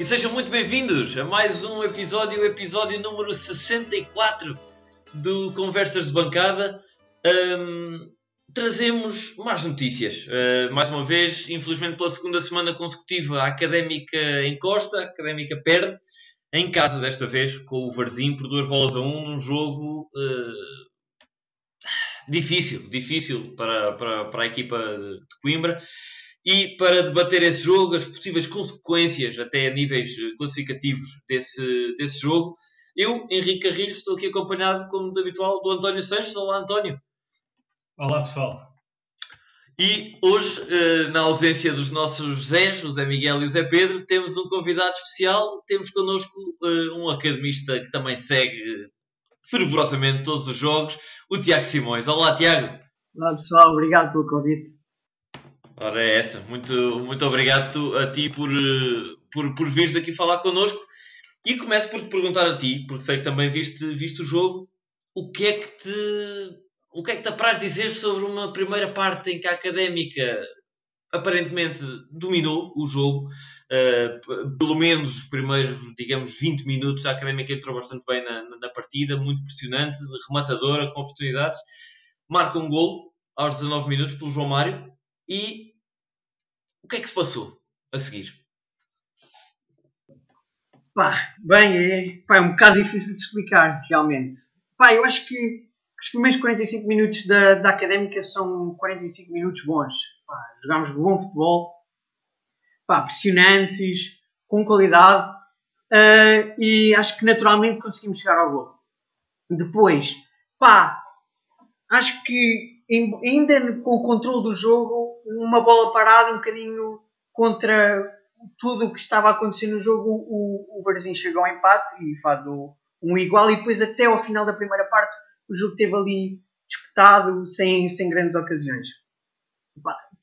e sejam muito bem-vindos a mais um episódio, episódio número 64 do Conversas de Bancada. Um, trazemos mais notícias. Uh, mais uma vez, infelizmente pela segunda semana consecutiva, a Académica encosta, a Académica perde, em casa desta vez, com o Varzim por duas bolas a um, num jogo uh, difícil, difícil para, para, para a equipa de Coimbra. E para debater esse jogo, as possíveis consequências, até a níveis classificativos desse, desse jogo, eu, Henrique Carrilho, estou aqui acompanhado, como de habitual, do António Sanches. Olá, António. Olá, pessoal. E hoje, eh, na ausência dos nossos Zés, o Zé Miguel e o Zé Pedro, temos um convidado especial. Temos connosco eh, um academista que também segue fervorosamente todos os jogos, o Tiago Simões. Olá, Tiago. Olá, pessoal. Obrigado pelo convite. Ora, é essa. Muito, muito obrigado a ti por, eh, por, por vires aqui falar connosco. E começo por te perguntar a ti, porque sei que também viste, viste o jogo, o que é que te o que é que te apraz dizer sobre uma primeira parte em que a Académica aparentemente dominou o jogo? Uh, pelo menos os primeiros, digamos, 20 minutos, a Académica entrou bastante bem na, na partida, muito pressionante, rematadora, com oportunidades. Marca um gol aos 19 minutos pelo João Mário. E o que é que se passou a seguir? Pá, bem, é, pá, é um bocado difícil de explicar, realmente. Pá, eu acho que os primeiros 45 minutos da, da Académica são 45 minutos bons. Pá, jogámos bom futebol, pá, pressionantes, com qualidade uh, e acho que naturalmente conseguimos chegar ao gol. Depois, pá, acho que ainda com o controle do jogo, uma bola parada um bocadinho contra tudo o que estava a acontecer no jogo, o, o Varzim chegou ao empate e faz um igual e depois até ao final da primeira parte o jogo teve ali disputado sem, sem grandes ocasiões.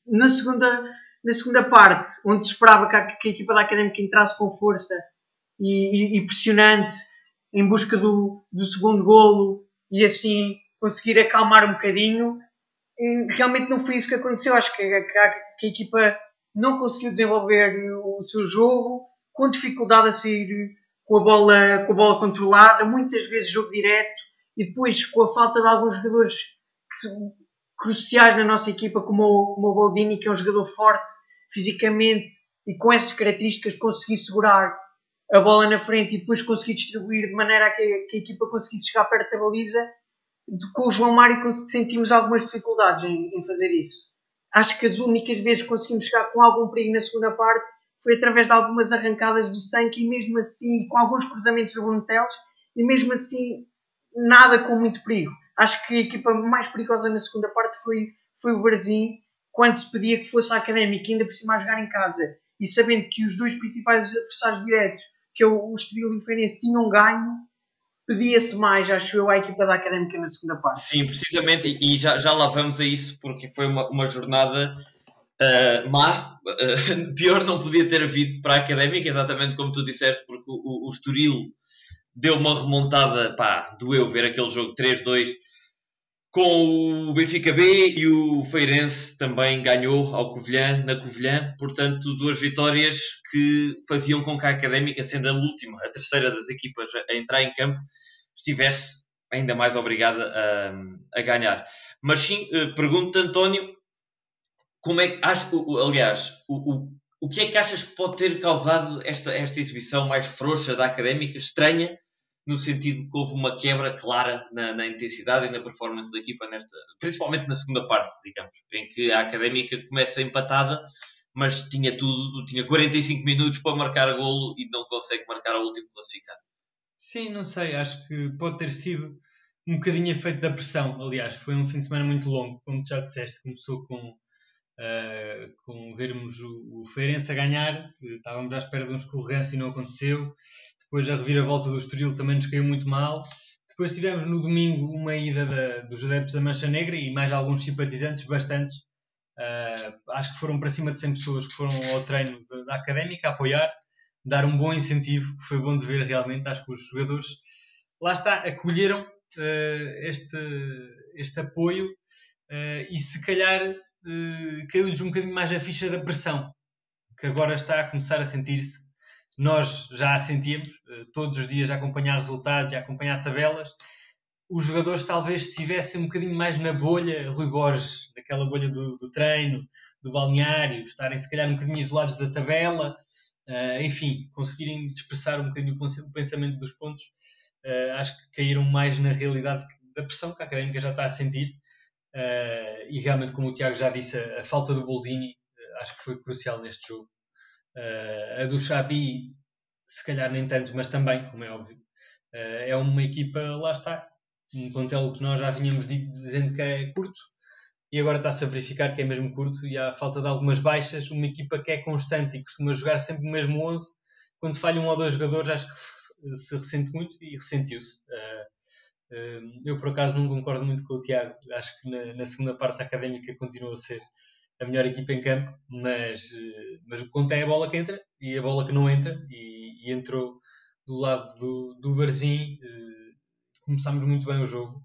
Na segunda, na segunda parte, onde se esperava que a, que a equipa da Académica entrasse com força e, e, e pressionante em busca do, do segundo golo e assim conseguir acalmar um bocadinho, realmente não foi isso que aconteceu. Acho que a, que a, equipa não conseguiu desenvolver o seu jogo, com dificuldade a sair com a bola, com a bola controlada, muitas vezes jogo direto, e depois com a falta de alguns jogadores cruciais na nossa equipa, como o, como o Baldini, que é um jogador forte fisicamente e com essas características conseguir segurar a bola na frente e depois conseguir distribuir de maneira a que a, que a equipa conseguisse chegar perto da baliza, com o João Mário sentimos algumas dificuldades em, em, fazer isso. Acho que as únicas vezes que conseguimos chegar com algum perigo na segunda parte foi através de algumas arrancadas do Sank e mesmo assim com alguns cruzamentos do Bruno e mesmo assim nada com muito perigo. Acho que a equipa mais perigosa na segunda parte foi, foi o Varzim, quando se pedia que fosse a Académica, ainda por cima a jogar em casa, e sabendo que os dois principais adversários diretos, que é o, Estoril e o Feirense, tinham ganho, pedia-se mais, acho eu, à equipa da Académica na segunda parte. Sim, precisamente, e já, já lá vamos a isso, porque foi uma, uma jornada uh, má. Uh, pior não podia ter havido para a Académica, exatamente como tu disseste, porque o, o, Estoril deu uma remontada, pá, doeu ver aquele jogo 3-2 com o Benfica B e o Feirense também ganhou ao Covilhã, na Covilhã, portanto duas vitórias que faziam com que a Académica, sendo a última, a terceira das equipas a entrar em campo, estivesse ainda mais obrigada a, a ganhar. Mas sim, eh, pergunto-te António, como é que, acho, aliás, o, o, o que é que achas que pode ter causado esta, esta exibição mais frouxa da Académica, estranha, no sentido que houve uma quebra clara na, na, intensidade e na performance da equipa, nesta, principalmente na segunda parte, digamos, em que a Académica começa empatada, mas tinha tudo, tinha 45 minutos para marcar golo e não consegue marcar ao último classificado. Sim, não sei, acho que pode ter sido um bocadinho efeito da pressão. Aliás, foi um fim de semana muito longo, como já disseste, começou com, uh, com vermos o, o Feirense a ganhar, estávamos à espera de um escorrência e não aconteceu. Depois a reviravolta do Estoril também nos caiu muito mal. Depois tivemos no domingo uma ida da, dos adeptos da Mancha Negra e mais alguns simpatizantes, bastantes. Uh, acho que foram para cima de 100 pessoas que foram ao treino da, da Académica a apoiar, dar um bom incentivo, que foi bom de ver realmente. Acho que os jogadores, lá está, acolheram uh, este, este apoio uh, e se calhar caiu-lhes um bocadinho mais a ficha da pressão, que agora está a começar a sentir-se nós já a sentíamos, uh, todos os dias a acompanhar resultados, a acompanhar tabelas. Os jogadores talvez estivessem um bocadinho mais na bolha Rui Borges, naquela bolha do, do treino, do balneário, estarem se calhar um bocadinho isolados da tabela, uh, enfim, conseguirem expressar um bocadinho o pensamento dos pontos. Uh, acho que caíram mais na realidade da pressão que a académica já está a sentir. Uh, e realmente, como o Tiago já disse, a, a falta do Boldini acho que foi crucial neste jogo. A do Xabi, se calhar nem tanto, mas também, como é óbvio. é uma equipa, lá está, um plantel que nós já vinhamos dizendo que é curto, e agora está-se a verificar que é mesmo curto e há falta de algumas baixas. Uma equipa que é constante e costuma jogar sempre o mesmo 11, quando falha um ou dois jogadores, acho que se, se ressente muito e ressentiu-se. Uh, uh, eu, por acaso, não concordo muito com o Tiago. Acho que na, na, segunda parte académica continua a ser a melhor equipa em campo, mas, uh, mas o que conta é a bola que entra e a bola que não entra. E, e entrou do lado do, do Varzim. começámos muito bem o jogo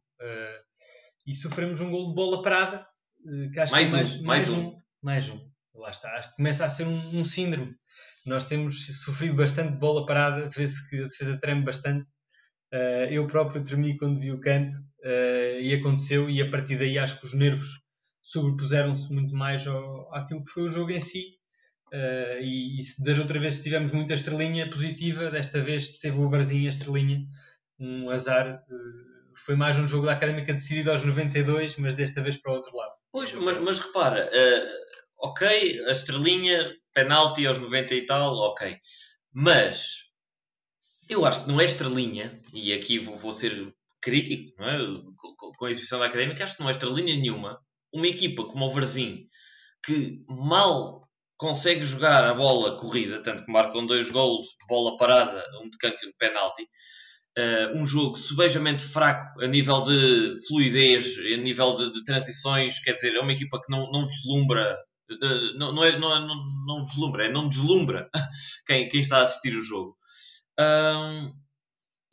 e sofremos um gol de bola parada eh, que acho mais, que um, mais, mais um, um. Mais um. Lá está. Acho que começa a ser um, um síndrome. Nós temos sofrido bastante bola parada, vê-se que a defesa treme bastante. Eu próprio tremi quando vi o canto e aconteceu, e a partir daí acho que os nervos sobrepuseram-se muito mais ao, àquilo que foi o jogo em si. Uh, e, e das outras vezes tivemos muita estrelinha positiva, desta vez teve o Varzinho estrelinha, um azar. foi mais um jogo da Académica decidido aos 92, mas desta vez para o outro lado. Pois, mas, mas repara, uh, ok, a estrelinha, penalti aos 90 e tal, ok. Mas eu acho que não é estrelinha, e aqui vou, vou ser crítico é? com, com, a exibição da académica, acho que não é estrelinha nenhuma. Uma equipa como o Varzim, que mal consegue jogar a bola corrida, tanto que marcam dois golos de bola parada, um de canto e um de penalti, uh, um jogo subejamente fraco a nível de fluidez, a nível de, de transições, quer dizer, é uma equipa que não, não vislumbra, uh, não, não, é, não, é, não, não vislumbra, é não deslumbra quem, quem está a assistir o jogo. Um,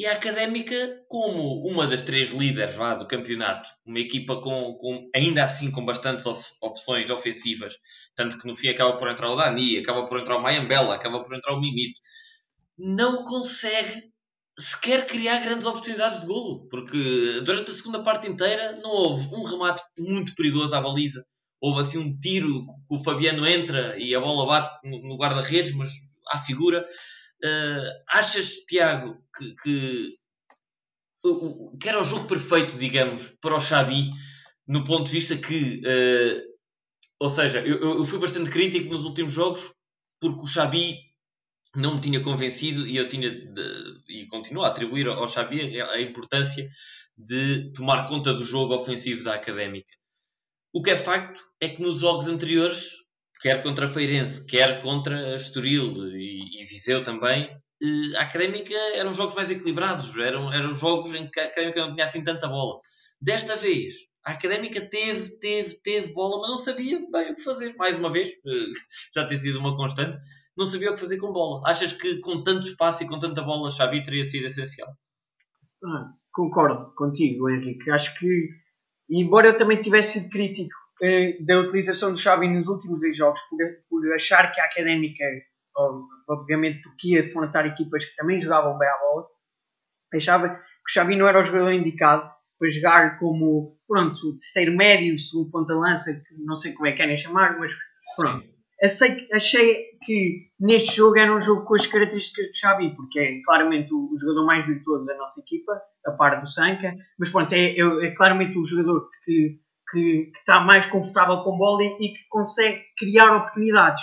e a Académica, como uma das três líderes lá, do campeonato, uma equipa com, com, ainda assim com bastantes opções ofensivas, tanto que no fim acaba por entrar o Dani, acaba por entrar o Mayambela, acaba por entrar o Mimito, não consegue sequer criar grandes oportunidades de golo, porque durante a segunda parte inteira não houve um remate muito perigoso à baliza. Houve assim um tiro que o Fabiano entra e a bola bate no guarda-redes, mas à figura. Uh, achas, Tiago, que, que, que, era o jogo perfeito, digamos, para o Xabi, no ponto de vista que, uh, ou seja, eu, eu fui bastante crítico nos últimos jogos, porque o Xabi não me tinha convencido e eu tinha de, e continuo a atribuir ao Xabi a importância de tomar conta do jogo ofensivo da Académica. O que é facto é que nos jogos anteriores, quer contra a Feirense, quer contra Estoril e, e Viseu também, eh, a Académica eram jogos mais equilibrados, eram, eram jogos em que a Académica não tinha assim tanta bola. Desta vez, a Académica teve, teve, teve bola, mas não sabia bem o que fazer. Mais uma vez, eh, já tem sido uma constante, não sabia o que fazer com bola. Achas que com tanto espaço e com tanta bola, Xavi teria sido essencial? Ah, concordo contigo, Henrique. Acho que, embora eu também tivesse sido crítico da utilização do Xavi nos últimos dois jogos, por, por achar que a Académica, obviamente porque ia enfrentar equipas que também jogavam bem a bola, achava que o Xavi não era o jogador indicado para jogar como, pronto, o terceiro médio, segundo ponta-lança, não sei como é que querem chamar, mas pronto. Achei, achei que neste jogo era um jogo com as características do Xavi, porque é claramente o, o jogador mais virtuoso da nossa equipa, a par do Sanca, mas pronto, é, é, é claramente o jogador que, que, que, está mais confortável com bola e, e que consegue criar oportunidades.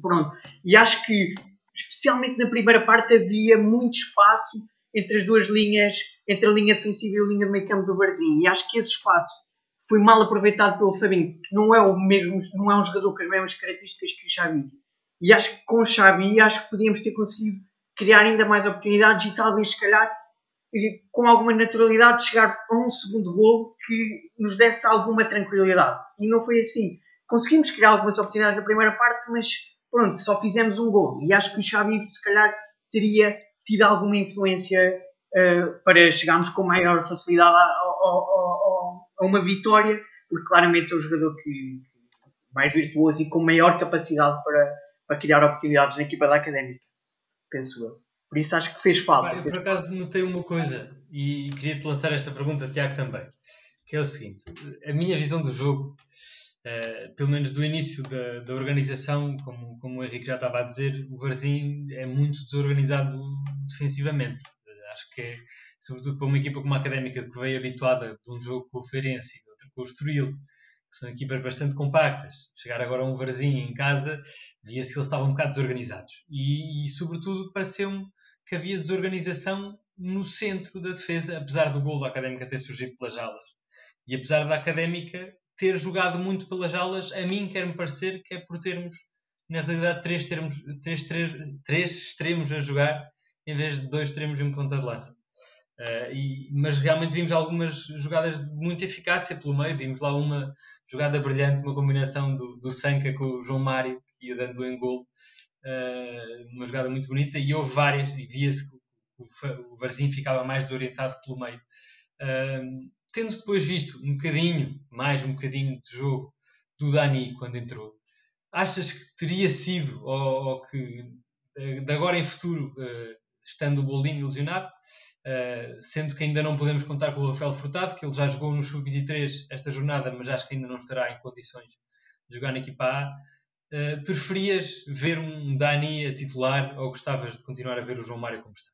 Pronto. E acho que, especialmente na primeira parte, havia muito espaço entre as duas linhas, entre a linha defensiva e a linha de meio campo do Varzinho. E acho que esse espaço foi mal aproveitado pelo Fabinho, que não é o mesmo, não é um jogador com as mesmas características que o Xavi. E acho que com o Xavi, acho que podíamos ter conseguido criar ainda mais oportunidades e talvez, se calhar, com alguma naturalidade, chegar a um segundo gol que nos desse alguma tranquilidade. E não foi assim. Conseguimos criar algumas oportunidades na primeira parte, mas pronto, só fizemos um gol. E acho que o Xavi, se calhar, teria tido alguma influência uh, para chegarmos com maior facilidade ao, ao, a uma vitória, porque claramente é o jogador que, mais virtuoso e com maior capacidade para, para criar oportunidades na equipa da Académica. penso eu. Por isso acho que fez falta. eu por acaso notei uma coisa e queria te lançar esta pergunta, Tiago, também, que é o seguinte: a minha visão do jogo, uh, pelo menos do início da, da organização, como, como o Henrique já estava a dizer, o Varzim é muito desorganizado defensivamente. Uh, acho que é, sobretudo para uma equipa como a Académica, que veio habituada de um jogo com o Feirense e de outro com o Estoril, que são equipas bastante compactas. Chegar agora a um Varzim em casa, via-se que eles estavam um bocado desorganizados. E, e sobretudo, pareceu-me que havia desorganização no centro da defesa, apesar do gol da Académica ter surgido pelas alas. E apesar da Académica ter jogado muito pelas alas, a mim quer-me parecer que é por termos, na realidade, três, termos, três, três, três extremos a jogar em vez de dois extremos e um ponta de lança. Uh, e, mas realmente vimos algumas jogadas de muita eficácia pelo meio. Vimos lá uma jogada brilhante, uma combinação do, do Sanca com o João Mário, que ia dando em gol. Uh, uma jogada muito bonita. E houve várias, e via-se que o, o Varzim ficava mais desorientado pelo meio. Uh, tendo depois visto um bocadinho, mais um bocadinho de jogo do Dani quando entrou, achas que teria sido, ou, ou que de agora em futuro, estando o Bolinho lesionado, Uh, sendo que ainda não podemos contar com o Rafael Furtado, que ele já jogou no Sub-23 esta jornada, mas acho que ainda não estará em condições de jogar na equipa A. Uh, preferias ver um Dani a titular ou gostavas de continuar a ver o João Mário como está?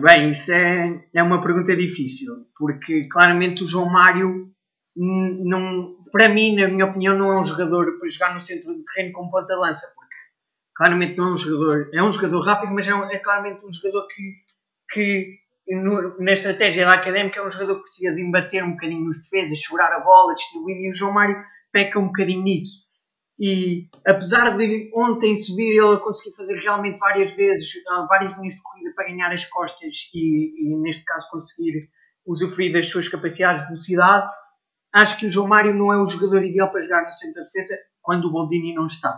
Bem, isso é, é uma pergunta difícil, porque claramente o João Mário, não, para mim, na minha opinião, não é um jogador para jogar no centro do terreno como ponta-lança, claramente não é um jogador, é um jogador rápido, mas é, um, é claramente um jogador que, que no, na estratégia da académica é um jogador que precisa de embater um bocadinho nos defesas, segurar a bola, distribuir, e o João Mário peca um bocadinho nisso. E apesar de ontem subir ele conseguir fazer realmente várias vezes, ah, várias linhas de corrida para ganhar as costas e, e neste caso conseguir usufruir das suas capacidades de velocidade, acho que o João Mário não é o jogador ideal para jogar no centro de defesa quando o Boldini não está.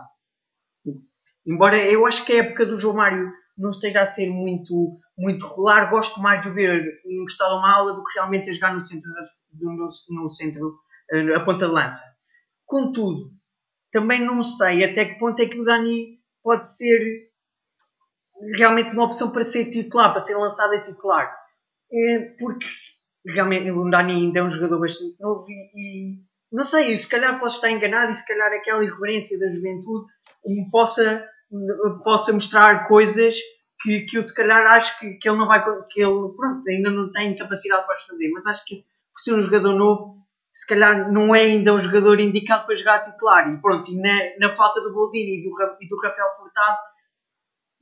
Embora eu acho que a época do João Mário não esteja a ser muito, muito regular, gosto mais de ver encostado a uma aula do que realmente a jogar no centro, no, no centro eh, a ponta de lança. Contudo, também não sei até que ponto é que o Dani pode ser realmente uma opção para ser titular, para ser lançado a titular. É porque realmente o Dani ainda é um jogador bastante novo e, e não sei, se calhar posso estar enganado e se calhar aquela irreverência da juventude me possa, possa mostrar coisas que, que eu se calhar acho que, que ele não vai que ele pronto, ainda não tem capacidade para fazer, mas acho que por ser um jogador novo se calhar não é ainda o jogador indicado para jogar titular e pronto, e na, na falta do Boldini e do, e do Rafael Furtado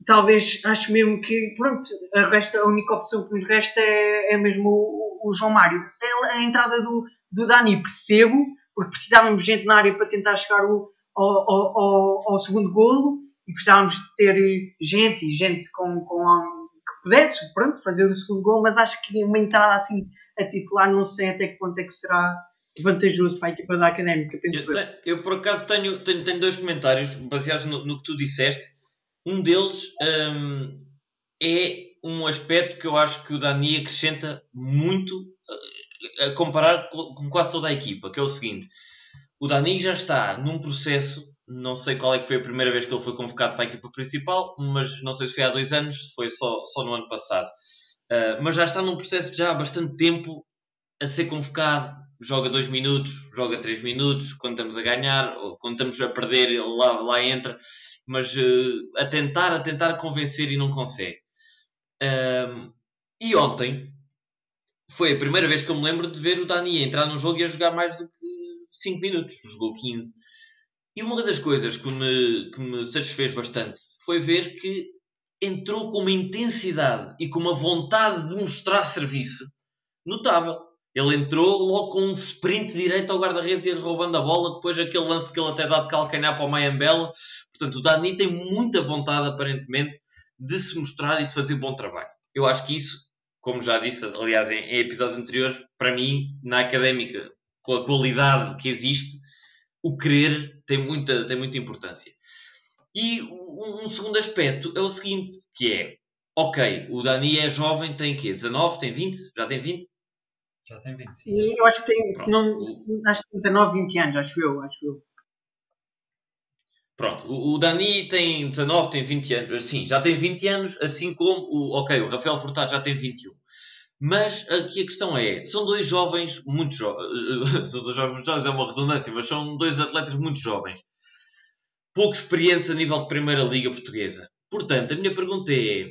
talvez acho mesmo que pronto, a, resta, a única opção que nos resta é, é mesmo o, o João Mário. A, a entrada do, do Dani percebo, porque precisávamos de gente na área para tentar chegar o, ao, ao, ao, segundo golo e precisávamos de ter gente e gente com, com que pudesse pronto, fazer o segundo golo, mas acho que uma entrada assim a titular não sei até que ponto é que será vantajoso para a equipa da Académica, penso eu. Tenho, eu por acaso tenho, tenho, tenho dois comentários baseados no, no, que tu disseste. Um deles um, é um aspecto que eu acho que o Dani acrescenta muito a comparar com quase toda a equipa, que é o seguinte: o Dani já está num processo, não sei qual é que foi a primeira vez que ele foi convocado para a equipa principal, mas não sei se foi há dois anos, se foi só, só no ano passado. Uh, mas já está num processo já há bastante tempo a ser convocado. Joga dois minutos, joga três minutos, quando estamos a ganhar, ou quando estamos a perder, ele lá, lá entra, mas uh, a tentar, a tentar convencer e não consegue. Uh, e ontem, foi a primeira vez que eu me lembro de ver o Dani entrar num jogo e a jogar mais do que 5 minutos, jogou 15. E uma das coisas que me, que me satisfez bastante foi ver que entrou com uma intensidade e com uma vontade de mostrar serviço notável. Ele entrou logo com um sprint direito ao guarda-redes e roubando a bola, depois aquele lance que ele até dá de calcanhar para o Mayambela. Portanto, o Dani tem muita vontade, aparentemente, de se mostrar e de fazer bom trabalho. Eu acho que isso como já disse, aliás, em, em episódios anteriores, para mim, na académica, com a qualidade que existe, o querer tem muita, tem muita importância. E um, um, segundo aspecto é o seguinte, que é, ok, o Dani é jovem, tem quê? 19, tem 20? Já tem 20? Já tem 20, sim. Eu acho que tem, se não, acho que tem 19, 20 anos, acho eu, acho eu. Pronto, o, o Dani tem 19, tem 20 anos. Sim, já tem 20 anos, assim como o. Ok, o Rafael Furtado já tem 21. Mas aqui a questão é: são dois jovens muito jovens. são dois jovens muito jovens, é uma redundância, mas são dois atletas muito jovens. Pouco experientes a nível de Primeira Liga Portuguesa. Portanto, a minha pergunta é: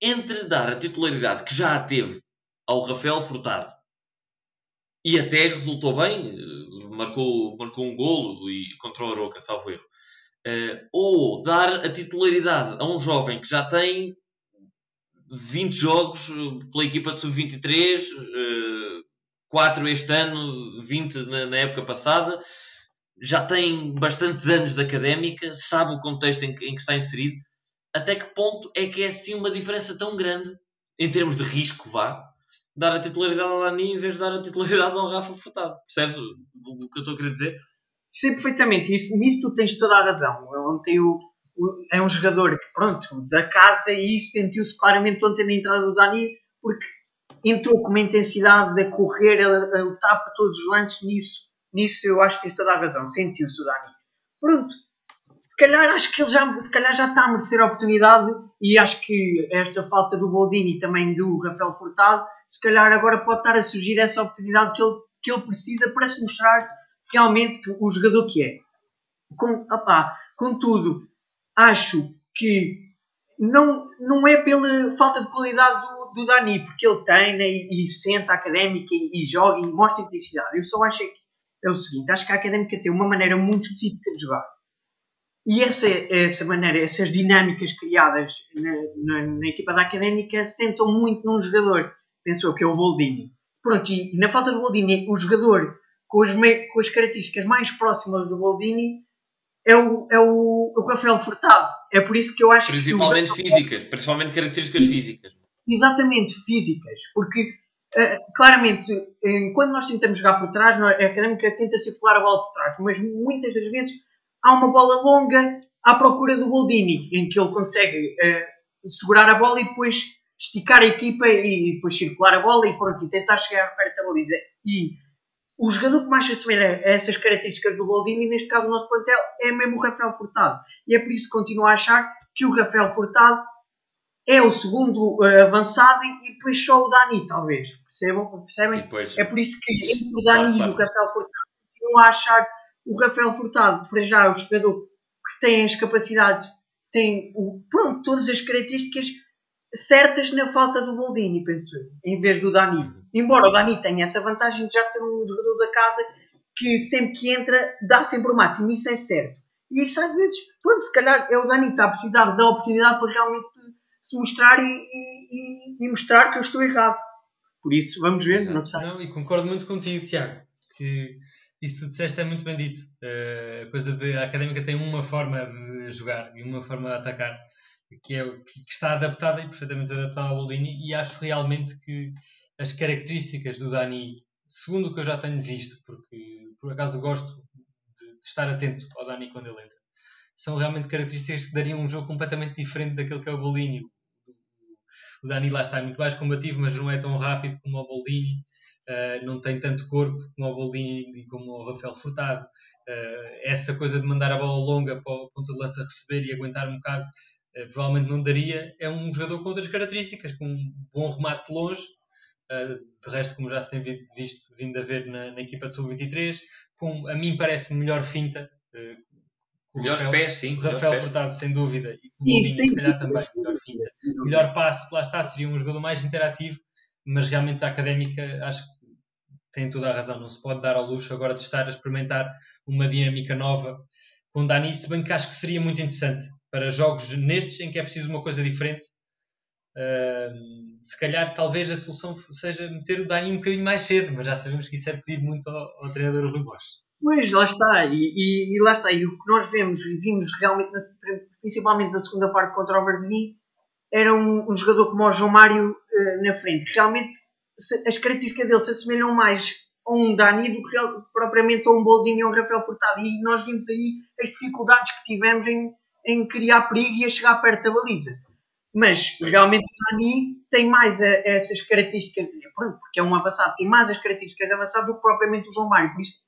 entre dar a titularidade que já a teve ao Rafael Furtado e até resultou bem, marcou, marcou um golo e contra o Aroca, salvo erro. Uh, ou dar a titularidade a um jovem que já tem 20 jogos eh, pela equipa de sub-23, uh, 4 este ano, 20 na, época passada, já tem bastantes anos de académica, sabe o contexto em que, está inserido. Até que ponto é que é assim uma diferença tão grande em termos de risco, vá, dar a titularidade ao Dani em vez de dar a titularidade ao Rafa Furtado. Percebes o, que eu estou a querer dizer? Sei perfeitamente. Isso, nisso tu tens toda a razão. Ontem o, o, é um jogador que, pronto, da casa e isso sentiu-se claramente ontem na entrada do Dani, porque entrou com uma intensidade de correr, a, a lutar por todos os lances. Nisso, nisso eu acho que tens toda a razão. Sentiu-se o Dani. Pronto. Se calhar acho que ele já, se calhar já está a merecer a oportunidade e acho que esta falta do Boldini e também do Rafael Furtado se calhar agora pode estar a surgir essa oportunidade que ele, que ele precisa para se mostrar realmente o jogador que é. Com, opá, contudo, acho que não, não é pela falta de qualidade do, do Dani, porque ele treina e, e senta a académica e, e, joga e mostra intensidade. Eu só acho que é o seguinte: acho que a académica tem uma maneira muito específica de jogar. E essa, essa maneira, essas dinâmicas criadas na, na, na equipa da académica sentam muito num jogador pensou que é o Boldini. Pronto, e, na falta do Boldini, o jogador com as, com as características mais próximas do Boldini é o, é o, o Rafael Furtado. É por isso que eu acho principalmente que. Principalmente físicas, principalmente características físicas. Exatamente, físicas. Porque, uh, claramente, uh, quando nós tentamos jogar por trás, a académica tenta circular a bola por trás, mas muitas das vezes há uma bola longa à procura do Boldini, em que ele consegue uh, segurar a bola e depois esticar a equipa e depois circular a bola e pronto, e tentar chegar perto da baliza. E o jogador que mais se assemelha a essas características do Boldini, neste caso o nosso plantel, é mesmo o Rafael Furtado. E é por isso que continuo a achar que o Rafael Furtado é o segundo uh, avançado e, depois só o Dani, talvez. Percebam? Percebem? Depois, é por isso que entre o Dani claro, e o Rafael Furtado, continuo a achar o Rafael Furtado, para já, o jogador que tem as capacidades, tem o, pronto, todas as características certas na falta do Boldini, penso eu, em vez do Dani. Uhum. Embora o Dani tenha essa vantagem de já ser um jogador da casa que sempre que entra dá sempre o máximo, isso é certo. E isso às vezes, pronto, se calhar é o Dani que está a precisar da oportunidade para realmente se mostrar e, e, e mostrar que eu estou errado. Por isso, vamos ver, Exato. não sei. Não, e concordo muito contigo, Tiago, que isso que tu disseste é muito bem dito. Uh, a coisa de a académica tem uma forma de jogar e uma forma de atacar que, é, que está adaptada e perfeitamente adaptada ao Boldini e acho realmente que as características do Dani, segundo o que eu já tenho visto, porque por acaso gosto de, de estar atento ao Dani quando ele entra, são realmente características que dariam um jogo completamente diferente daquele que é o Boldini. O Dani lá está muito mais combativo, mas não é tão rápido como o Boldini. Uh, não tem tanto corpo como o Boldini e como o Rafael Furtado. Uh, essa coisa de mandar a bola longa para o ponto de lança receber e aguentar um bocado provavelmente não daria. É um jogador com outras características, com um bom remate de longe, uh, de resto, como já se tem visto, vindo a ver na, na equipa de sub-23, com a mim parece melhor finta. Uh, melhor Rafael, pés, sim. Rafael Furtado, sem dúvida, e com o se calhar também, melhor finta. Melhor passe, lá está, seria um jogador mais interativo, mas realmente a académica acho que tem toda a razão. Não se pode dar ao luxo agora de estar a experimentar uma dinâmica nova com Dani, se bem que acho que seria muito interessante para jogos nestes em que é preciso uma coisa diferente. Uh, se calhar, talvez a solução seja meter o Dani um bocadinho mais cedo, mas já sabemos que isso é pedir muito ao, ao treinador Rui Bosch. Pois, lá está, e, e, e, lá está, e o que nós vemos e vimos realmente, na, principalmente na segunda parte contra o Varzim, era um, um, jogador como o João Mário uh, na frente. Realmente, se, as características dele se assemelham mais a um Dani do que propriamente a um Boldinho a um Rafael Furtado. E nós vimos aí as dificuldades que tivemos em, em criar perigo e a chegar perto da baliza. Mas realmente o Dani tem mais a, a essas características, porque é um avançado, tem mais as características de avançado do que propriamente o João Mário. Por isso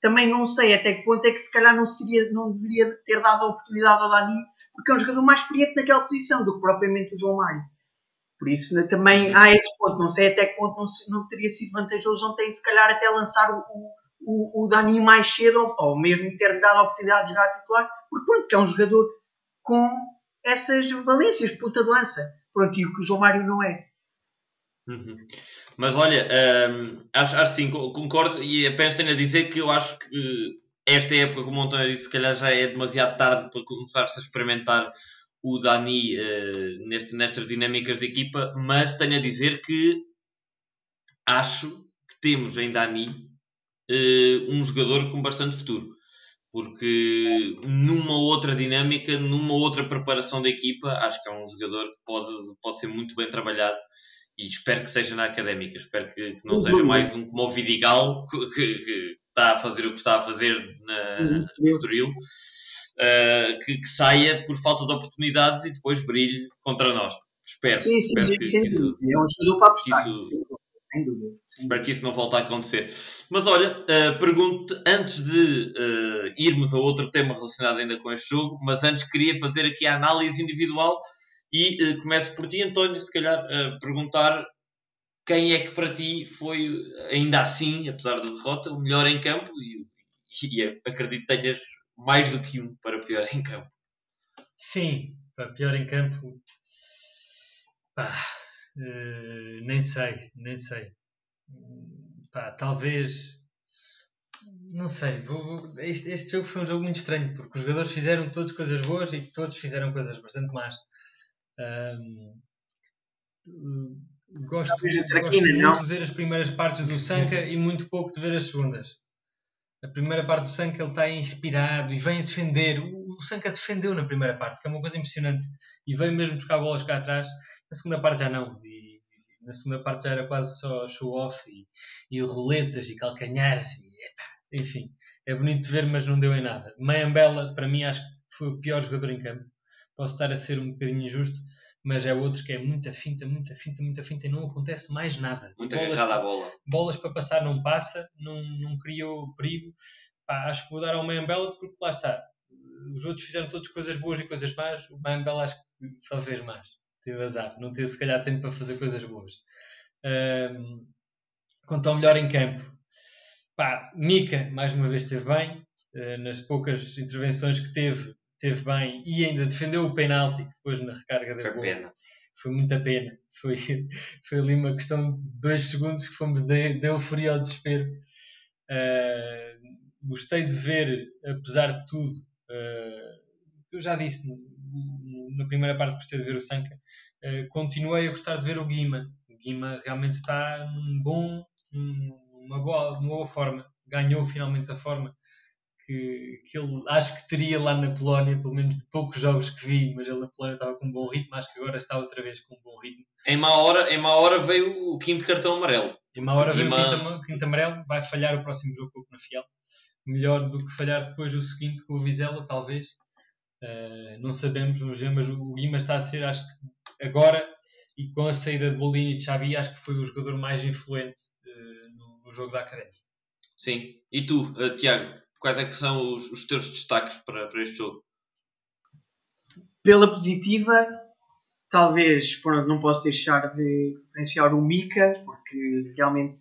também não sei até que ponto é que se calhar não, se teria, não deveria ter dado a oportunidade ao Dani, porque é um jogador mais experiente naquela posição do que propriamente o João Mário. Por isso também há esse ponto, não sei até que ponto não, não teria sido vantajoso ontem se calhar até lançar o, o, o Dani mais cedo ou, ou mesmo ter dado a oportunidade de jogar titular, porque pronto, é um jogador com essas valências, puta de lança. Pronto, e o que o João Mário não é. Uhum. Mas olha, um, acho, acho sim, concordo e tenho a dizer que eu acho que esta época, como o António disse, se calhar já é demasiado tarde para começar-se a experimentar o Dani uh, neste, nestas dinâmicas de equipa, mas tenho a dizer que acho que temos em Dani uh, um jogador com bastante futuro. Porque numa outra dinâmica, numa outra preparação da equipa, acho que é um jogador que pode, pode ser muito bem trabalhado e espero que seja na académica. Espero que, que não uhum. seja mais um como o Vidigal, que, que, que, está a fazer o que está a fazer na, uhum. no Estoril, uh, que, que, saia por falta de oportunidades e depois brilhe contra nós. Espero. Sim, sim, espero que, sim, que isso, é um para apostar. Isso, sem dúvida. Espero que isso não volte a acontecer. Mas olha, uh, pergunto antes de uh, irmos a outro tema relacionado ainda com este jogo, mas antes queria fazer aqui a análise individual e uh, começo por ti, António, se calhar uh, perguntar quem é que para ti foi, ainda assim, apesar da derrota, o melhor em campo e, e acredito que tenhas mais do que um para pior em campo. Sim, para pior em campo, pá, uh, nem sei, nem sei. Pá, talvez, não sei, vou, este, este, jogo foi um jogo muito estranho, porque os jogadores fizeram todas coisas boas e todos fizeram coisas bastante más. Um, gosto, gosto muito de ver as primeiras partes do Sanka e muito pouco de ver as segundas. A primeira parte do Sanka ele está inspirado e vem defender. O, Sanka defendeu na primeira parte, que é uma coisa impressionante, e veio mesmo buscar bolas cá atrás. Na segunda parte já não. E, na segunda parte já era quase só show-off e, e roletas e calcanhares. E, enfim, é bonito de ver, mas não deu em nada. Mayambela, para mim, acho que foi o pior jogador em campo posso estar a ser um bocadinho injusto, mas é outro que é muita finta, muita finta, muita finta e não acontece mais nada. Muito agarrada a bola. Bolas para passar não passa, não, não criou perigo. Pá, acho que vou dar ao Mayambela porque lá está. Os outros fizeram todas coisas boas e coisas más. O Mayambela acho que só fez mais. Teve azar. Não teve se calhar tempo para fazer coisas boas. Um, quanto ao melhor em campo, pá, Mika mais uma vez esteve bem. Uh, nas poucas intervenções que teve, teve bem e ainda defendeu o penalti que depois na recarga deu foi pena. Foi muita pena. Foi, foi ali uma questão de dois segundos que fomos de, de euforia ao desespero. Uh, gostei de ver, apesar de tudo, uh, eu já disse na primeira parte gostei de ver o Sanka, uh, continuei a gostar de ver o Guima. O Guima realmente está num bom, numa boa, numa boa forma. Ganhou finalmente a forma que, que ele acho que teria lá na Polónia, pelo menos de poucos jogos que vi, mas ele na Polónia estava com um bom ritmo, acho que agora está outra vez com um bom ritmo. Em má hora, em má hora veio o quinto cartão amarelo. Em má hora veio o quinto, quinto, amarelo, vai falhar o próximo jogo com o Penafiel. Melhor do que falhar depois o seguinte com o Vizela, talvez. Uh, não sabemos, vamos ver, mas o Guima está a ser, acho que agora, e com a saída de Bolini e de Xavi, acho que foi o jogador mais influente uh, no, no, jogo da Académica. Sim. E tu, uh, Tiago? Quais é que são os, os teus destaques para, para este jogo? Pela positiva, talvez pronto, não posso deixar de referenciar o Mika, porque realmente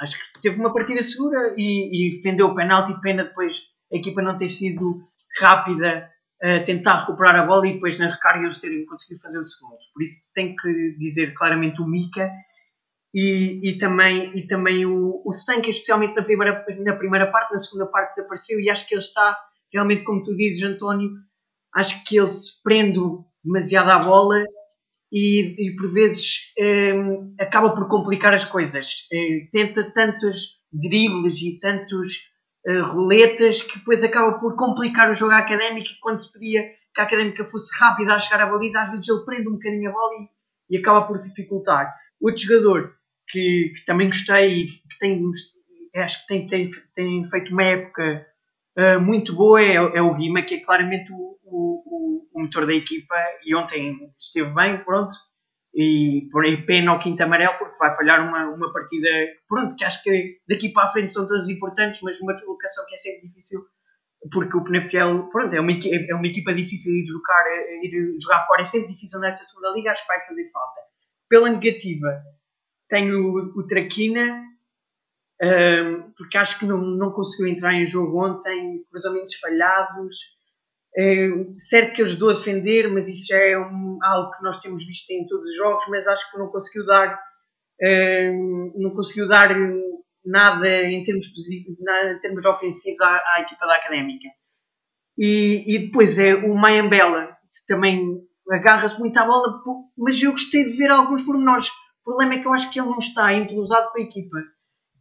acho que teve uma partida segura e, e defendeu o penalti. Pena depois a equipa não ter sido rápida a tentar recuperar a bola e depois na recarga eles terem conseguido fazer o segundo. Por isso tenho que dizer claramente o Mika e, e, também, e também o, o Sanka, especialmente na primeira, na primeira parte, na segunda parte desapareceu e acho que ele está, realmente, como tu dizes, António, acho que ele se prende demasiado à bola e, e por vezes eh, acaba por complicar as coisas. Eh, tenta tantos dribles e tantos eh, roletas que depois acaba por complicar o jogo académico e quando se pedia que a académica fosse rápida a chegar à baliza, às vezes ele prende um bocadinho a bola e, e acaba por dificultar. Outro jogador que, que também gostei e que tem, acho que tem, tem, tem feito uma época uh, muito boa é, é, o Guima, que é claramente o, o, o, motor da equipa e ontem esteve bem, pronto. e por aí pena ao quinto amarelo porque vai falhar uma, uma partida pronto, que acho que daqui para a frente são todas importantes, mas uma deslocação que é sempre difícil porque o Penafiel pronto, é, uma, é uma equipa difícil de jogar, ir jogar fora, é sempre difícil nesta segunda liga, acho que vai fazer falta. Pela negativa, tenho o, o Traquina, um, porque acho que não, não conseguiu entrar em jogo ontem, cruzamentos falhados, é, certo que ajudou a defender, mas isso já é um, algo que nós temos visto em todos os jogos, mas acho que não conseguiu dar, não conseguiu dar nada em termos, em termos ofensivos à, à equipa da Académica. E, e depois é o Mayambela, que também agarra-se muito à bola, mas eu gostei de ver alguns pormenores. O problema é que eu acho que ele não está entrosado com a equipa.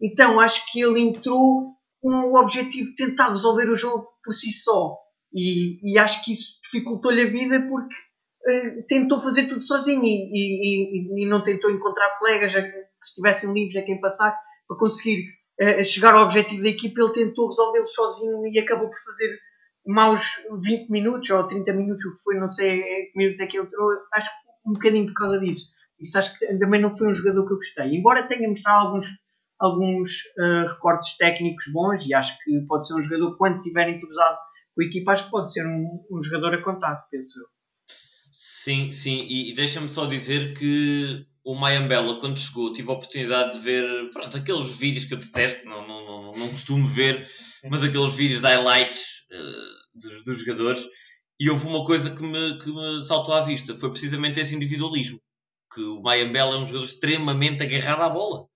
Então acho que ele entrou com o objetivo de tentar resolver o jogo por si só e, e acho que isso dificultou-lhe a vida porque uh, tentou fazer tudo sozinho e, e, e, não tentou encontrar colegas que estivessem livres a quem passar para conseguir uh, chegar ao objetivo da equipa. Ele tentou resolvê-lo sozinho e acabou por fazer maus 20 minutos ou 30 minutos, o que foi, não sei que minutos é que entrou. Acho que um bocadinho por causa disso. Isso acho que também não foi um jogador que eu gostei. Embora tenha mostrado alguns, alguns uh, recortes técnicos bons e acho que pode ser um jogador quando estiver entrosado o equipa acho que pode ser um, um jogador a contar, penso eu. Sim, sim, e, e deixa-me só dizer que o Mayambela, quando chegou, tive a oportunidade de ver pronto, aqueles vídeos que eu detesto, não, não, não, não costumo ver, mas aqueles vídeos de highlights uh, dos, dos, jogadores, e houve uma coisa que me, que me saltou à vista, foi precisamente esse individualismo, que o Mayambela é um jogador extremamente agarrado à bola.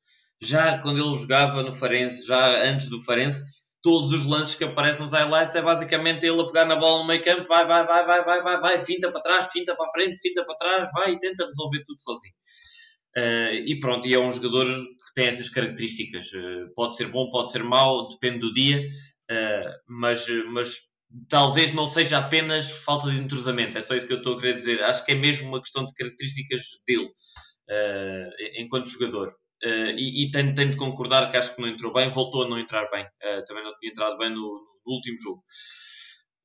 Já quando ele jogava no Farense, já antes do Farense, todos os lances que aparecem nos highlights é basicamente ele a pegar na bola no meio campo, vai, vai, vai, vai, vai, vai, vai, finta para trás, finta para frente, finta para trás, vai e tenta resolver tudo sozinho. Uh, e pronto, e é um jogador que tem essas características. Uh, pode ser bom, pode ser mau, depende do dia, uh, mas, mas talvez não seja apenas falta de entrosamento. É só isso que eu estou a querer dizer. Acho que é mesmo uma questão de características dele enquanto jogador. Uh, e, e tenho, tenho, de concordar que acho que não entrou bem, voltou a não entrar bem. Uh, também não tinha entrado bem no, no último jogo.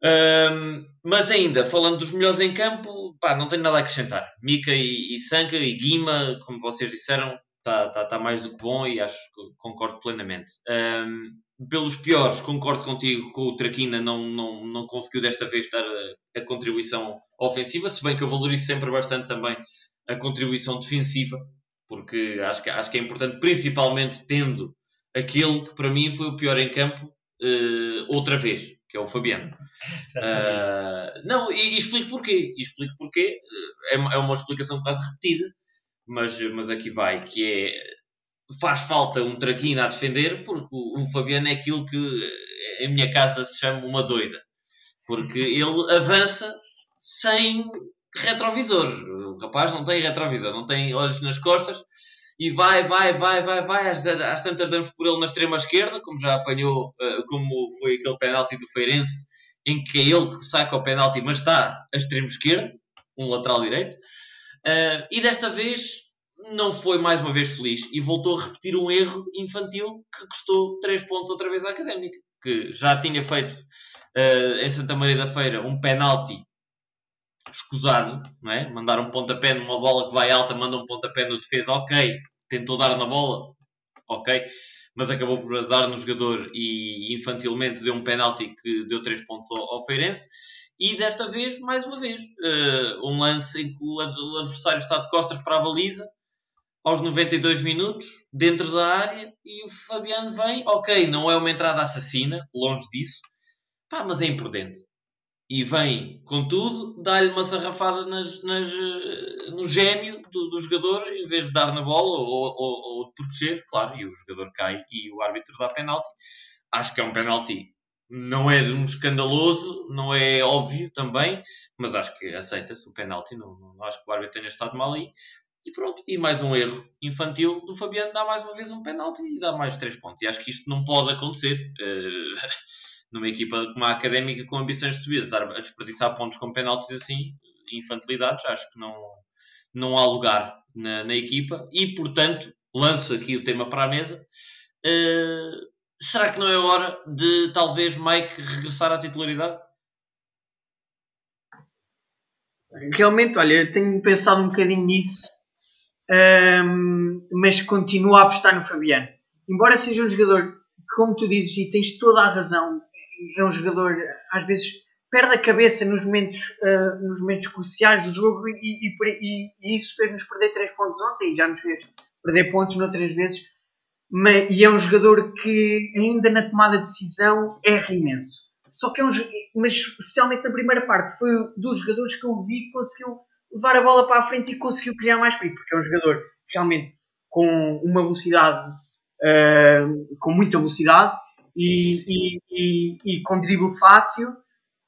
Um, mas ainda, falando dos melhores em campo, pá, não tenho nada a acrescentar. Mika e, e Sanka e Guima, como vocês disseram, está tá, tá mais do que bom e acho que concordo plenamente. Um, pelos piores, concordo contigo que o Traquina não, não, não conseguiu desta vez dar a, a contribuição ofensiva, se bem que eu valorizo sempre bastante também a contribuição defensiva porque acho que, acho que é importante, principalmente tendo aquele que para mim foi o pior em campo uh, outra vez, que é o Fabiano. Uh, não, e, e, explico porquê. E explico porquê. Eh, é, é uma explicação quase repetida, mas, mas aqui vai, que é faz falta um traquino a defender, porque o, o Fabiano é aquilo que em minha casa se chama uma doida. Porque ele avança sem retrovisor. O rapaz não tem retrovisor, não tem olhos nas costas e vai, vai, vai, vai, vai. Às, às tantas damos por ele na extrema esquerda, como já apanhou, uh, como foi aquele penalti do Feirense, em que é ele que saca o penalti, mas está a extremo esquerdo, um lateral direito. Uh, e desta vez não foi mais uma vez feliz e voltou a repetir um erro infantil que custou 3 pontos outra vez à Académica, que já tinha feito uh, em Santa Maria da Feira um penalti escusado, não é? Mandar um pontapé numa bola que vai alta, manda um pontapé no defesa, ok. Tentou dar na bola, ok. Mas acabou por dar no jogador e infantilmente deu um penalti que deu 3 pontos ao, ao Feirense. E desta vez, mais uma vez, uh, um lance em que o adversário está de costas para a baliza, aos 92 minutos, dentro da área, e o Fabiano vem, ok, não é uma entrada assassina, longe disso, pá, mas é imprudente e vem, contudo, dá-lhe uma sarrafada nas, nas, eh, no gêmeo do, do, jogador, em vez de dar na bola ou, ou, ou, de proteger, claro, e o jogador cai e o árbitro dá penalti. Acho que é um penalti, não é um escandaloso, não é óbvio também, mas acho que aceita-se o penalti, não, não, acho que o árbitro tenha estado mal aí. E pronto, e mais um erro infantil do Fabiano, dá mais uma vez um penalti e dá mais três pontos. E acho que isto não pode acontecer. Uh, numa equipa como a académica com ambições de subida, a desperdiçar pontos com penaltis assim, infantilidades, acho que não, não há lugar na, na equipa e, portanto, lanço aqui o tema para a mesa. Uh, será que não é hora de talvez Mike regressar à titularidade? Realmente, olha, tenho pensado um bocadinho nisso um, mas continuo a apostar no Fabiano. Embora seja um jogador, como tu dizes, e tens toda a razão, é um jogador, às vezes, perde a cabeça nos momentos, uh, nos momentos cruciais do jogo e, e, e, e isso fez-nos perder 3 pontos ontem e já nos fez perder pontos noutras vezes. Mas, e é um jogador que, ainda na tomada de decisão, erra imenso. Só que é um mas especialmente na primeira parte, foi dos jogadores que eu vi que conseguiu levar a bola para a frente e conseguiu criar mais perigo, porque é um jogador realmente com uma velocidade, uh, com muita velocidade e, e, e, e, com drible fácil,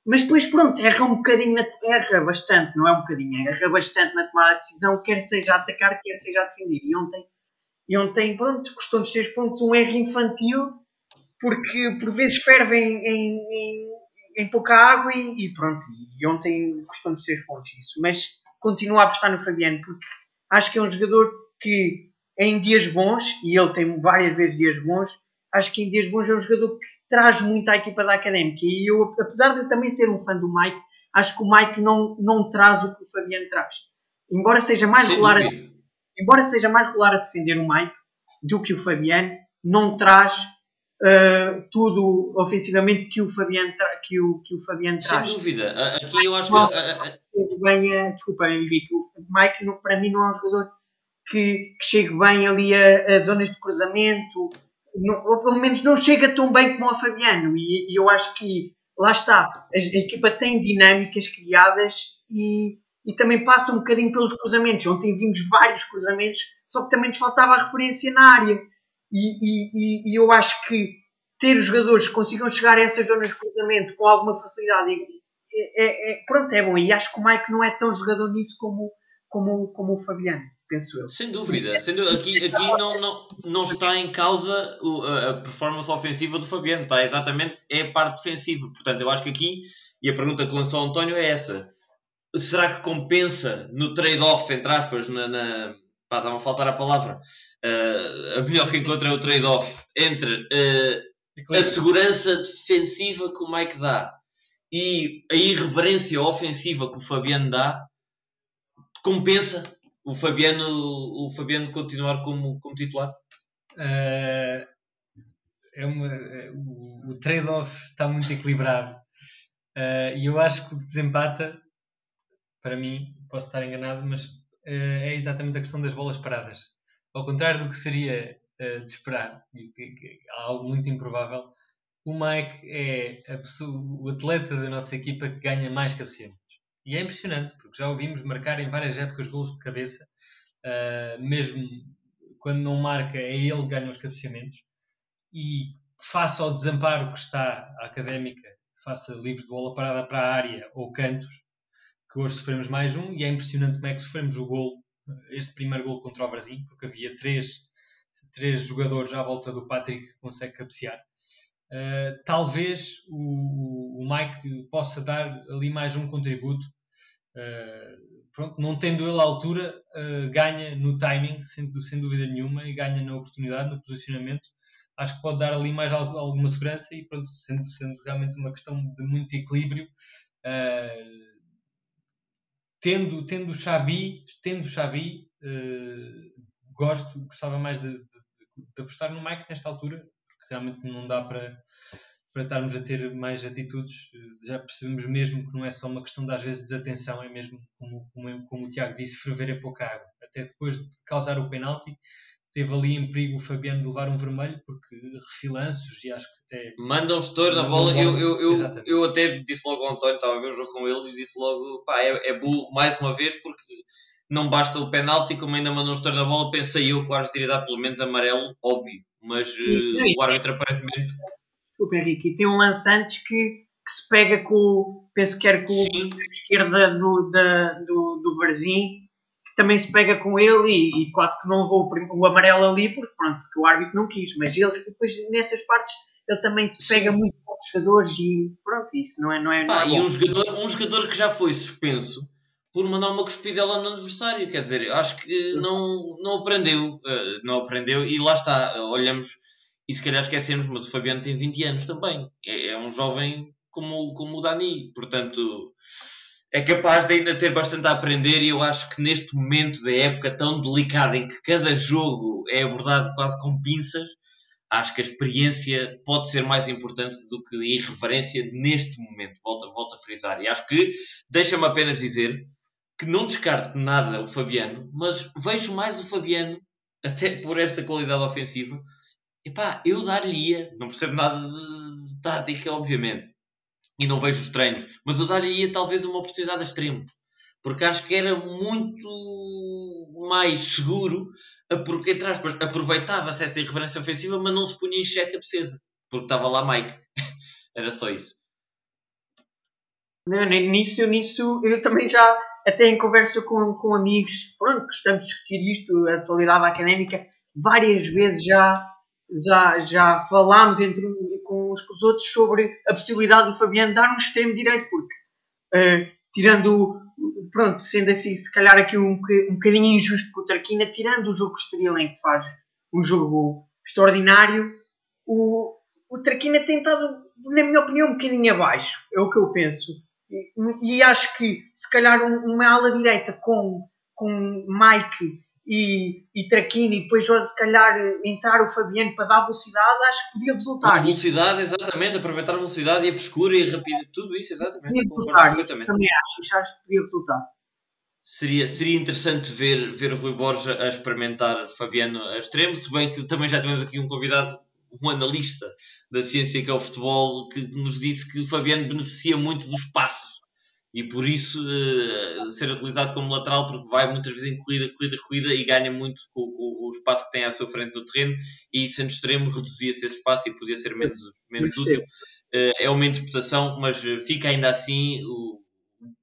mas depois pronto, erra um bocadinho, na, erra bastante, não é um bocadinho, erra bastante na tomada de decisão, quer seja a atacar, quer seja a defender. E ontem, e ontem pronto, custou-nos 3 pontos, um erro infantil, porque por vezes ferve em, em, em, pouca água e, e, pronto. E ontem custou-nos 3 pontos isso. Mas continuo a apostar no Fabiano, porque acho que é um jogador que em dias bons, e ele tem várias vezes dias bons, acho que em dias bons é um jogador que traz muito à equipa da Académica. E eu, apesar de eu também ser um fã do Mike, acho que o Mike não, não traz o que o Fabiano traz. Embora seja mais regular embora seja mais regular a defender o Mike do que o Fabiano, não traz uh, tudo ofensivamente que o Fabiano, que o, que o Fabiano traz. Sem dúvida. Aqui eu acho que. Bem, desculpa, Henrique. O Mike, para mim, não é um jogador que, que chegue bem ali a, a zonas de cruzamento, não, ou pelo menos não chega tão bem como o Fabiano. E, e eu acho que lá está, a, a, equipa tem dinâmicas criadas e, e também passa um bocadinho pelos cruzamentos. Ontem vimos vários cruzamentos, só que também nos faltava a referência na área. E, e, e eu acho que ter os jogadores que consigam chegar a essas zonas de cruzamento com alguma facilidade é, é, é, pronto, é bom. E acho que o Mike não é tão jogador nisso como, como, como o Fabiano penso eu. Sem dúvida, sem dúvida. Aqui, aqui não, não, não está em causa a performance ofensiva do Fabiano, está exatamente é a parte defensiva. Portanto, eu acho que aqui, e a pergunta que lançou o António é essa: será que compensa no trade-off, entre aspas, na. na pá, estava a faltar a palavra. Uh, a melhor que encontra é o trade-off entre uh, a segurança defensiva que o Mike dá e a irreverência ofensiva que o Fabiano dá compensa o Fabiano, o Fabiano continuar como, como titular? Uh, é uma, o, o trade-off está muito equilibrado e eu acho que o que desempata, para mim, posso estar enganado, mas uh, é exatamente a questão das bolas paradas. Ao contrário do que seria de esperar, e que, que, algo muito improvável, o Mike é pessoa, o atleta da nossa equipa que ganha mais cabeceamento. E é impressionante, porque já ouvimos marcar em várias épocas gols de cabeça, uh, mesmo quando não marca, é ele que ganha os cabeceamentos. E face ao desamparo que está a académica, faça livre de bola parada para a área ou cantos, que hoje sofremos mais um, e é impressionante como é que sofremos o gol, este primeiro gol contra o Brasil, porque havia três, três jogadores à volta do Patrick que consegue cabecear. Uh, talvez o, o Mike possa dar ali mais um contributo Uh, pronto, não tendo ele a altura, uh, ganha no timing, sem, sem, dúvida nenhuma, e ganha na oportunidade, no posicionamento. Acho que pode dar ali mais alguma segurança e, pronto, sendo, sendo realmente uma questão de muito equilíbrio, tendo, tendo o Xabi, tendo o Xabi gosto, gostava mais de, de, de apostar no Mike nesta altura, porque realmente não dá para para estarmos a ter mais atitudes. Já percebemos mesmo que não é só uma questão de às vezes desatenção, é mesmo como, como, como o Tiago disse, ferver a pouca água. Até depois de causar o penalti, teve ali em perigo o Fabiano de levar um vermelho, porque refilanços e acho que até. Manda um estouro na bola. bola. Eu, eu, eu, eu, até disse logo ao António, estava a ver o jogo com ele e disse logo, pá, é, é burro mais uma vez, porque não basta o penalti, como ainda mandou um estouro na bola, pensei eu que o árbitro iria dar pelo menos amarelo, óbvio. Mas uh, o árbitro aparentemente Desculpa, Henrique. E tem um lance antes que, que se pega com, penso que era com Sim. a esquerda do, da, do, do Varzim, também se pega com ele e, e quase que não levou o, o, amarelo ali, porque pronto, porque o árbitro não quis. Mas ele, depois, nessas partes, ele também se pega Sim. muito com os jogadores e pronto, isso não é. Não é, Pá, não é e um jogador, um jogador que já foi suspenso por mandar uma cuspidela no adversário. Quer dizer, acho que não, não aprendeu. Eh, não aprendeu e lá está. Olhamos e se calhar esquecemos, mas o Fabiano tem 20 anos também. É, é um jovem como, como o Dani. Portanto, é capaz de ainda ter bastante a aprender e eu acho que neste momento da época tão delicada em que cada jogo é abordado quase com pinças, acho que a experiência pode ser mais importante do que a irreverência neste momento. Volto, volto a frisar. E acho que deixa-me apenas dizer que não descarto nada o Fabiano, mas vejo mais o Fabiano, até por esta qualidade ofensiva. E pá, eu dar-lhe-ia, não percebo nada de tática, obviamente, e não vejo os treinos, mas eu dar-lhe-ia talvez uma oportunidade a extremo, porque acho que era muito mais seguro porque, entre aspas, aproveitava-se essa irreverência ofensiva, mas não se punha em xeque a defesa, porque estava lá Mike. Era só isso. Nisso, nisso, eu também já, até em conversa com, com amigos, pronto, estamos a discutir isto, a atualidade académica, várias vezes já, já, já falámos entre, uns com os outros sobre a possibilidade do Fabiano dar um extremo direito, porque, uh, tirando pronto, sendo assim, se calhar aqui um, um bocadinho injusto com o Tarquina, tirando o jogo exterior em que faz um jogo extraordinário, o, o Tarquina tem estado, na minha opinião, um bocadinho abaixo. É o que eu penso. E, e acho que, se calhar, uma ala direita com, com Mike e, e Traquini e depois se calhar entrar o Fabiano para dar velocidade, acho que podia resultar. A velocidade, exatamente, aproveitar a velocidade e a frescura e a rapidez, tudo isso, exatamente. Podia resultar, isso também acho, acho que podia resultar. Seria, seria interessante ver, ver o Rui Borja a experimentar Fabiano a extremo, se bem que também já tivemos aqui um convidado, um analista da ciência que é o futebol, que nos disse que Fabiano beneficia muito do espaço e por isso uh, ser utilizado como lateral porque vai muitas vezes em corrida, corrida, corrida e ganha muito com, o espaço que tem à sua frente no terreno e sendo extremo reduzia-se esse espaço e podia ser menos, menos útil. Uh, é uma interpretação, mas fica ainda assim o,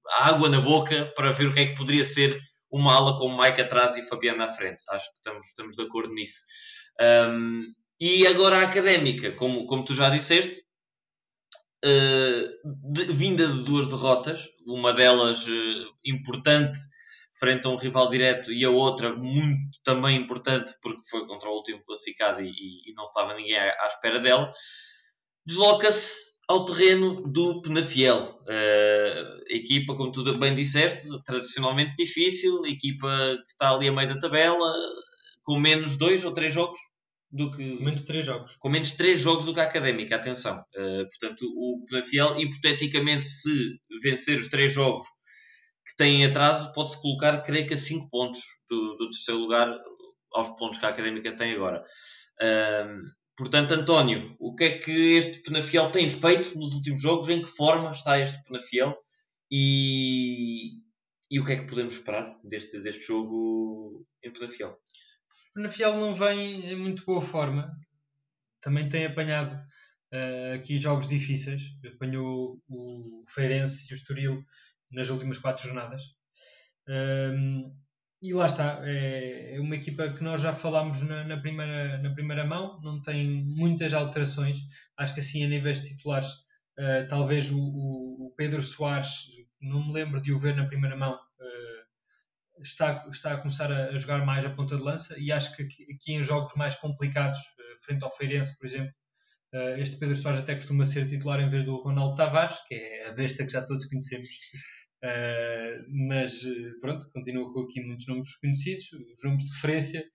a água na boca para ver o que é que poderia ser uma ala com Mike atrás e Fabiano à frente. Acho que estamos, estamos de acordo nisso. Um, e agora a académica, como, como tu já disseste, uh, de, vinda de duas derrotas, uma delas uh, importante frente a um rival direto e a outra muito também importante porque foi contra o último classificado e, e, e não estava ninguém à, à espera dela, desloca-se ao terreno do Penafiel. Uh, equipa, como tu bem disseste, tradicionalmente difícil, equipa que está ali a meio da tabela, com menos dois ou três jogos do que. Com menos de 3 jogos. Com menos de 3 jogos do que a académica, atenção. Uh, portanto, o Penafiel, hipoteticamente, se vencer os 3 jogos que têm atraso, pode-se colocar, creio que a 5 pontos do, do, terceiro lugar, aos pontos que a académica tem agora. Uh, portanto, António, o que é que este Penafiel tem feito nos últimos jogos? Em que forma está este Penafiel? E, e o que é que podemos esperar deste, deste jogo em Penafiel? O Penafiel não vem em muito boa forma. Também tem apanhado uh, aqui jogos difíceis. Apanhou o Feirense e o Estoril nas últimas quatro jornadas. Um, e lá está, é, é, uma equipa que nós já falámos na, na, primeira, na primeira mão, não tem muitas alterações. Acho que assim, a níveis de titulares, uh, talvez o, o, Pedro Soares, não me lembro de o ver na primeira mão, está, está a começar a, a, jogar mais a ponta de lança e acho que aqui, aqui em jogos mais complicados, uh, frente ao Feirense, por exemplo, uh, este Pedro Soares até costuma ser titular em vez do Ronaldo Tavares, que é a besta que já todos conhecemos. Uh, mas pronto, continua com aqui muitos nomes conhecidos, os nomes de referência.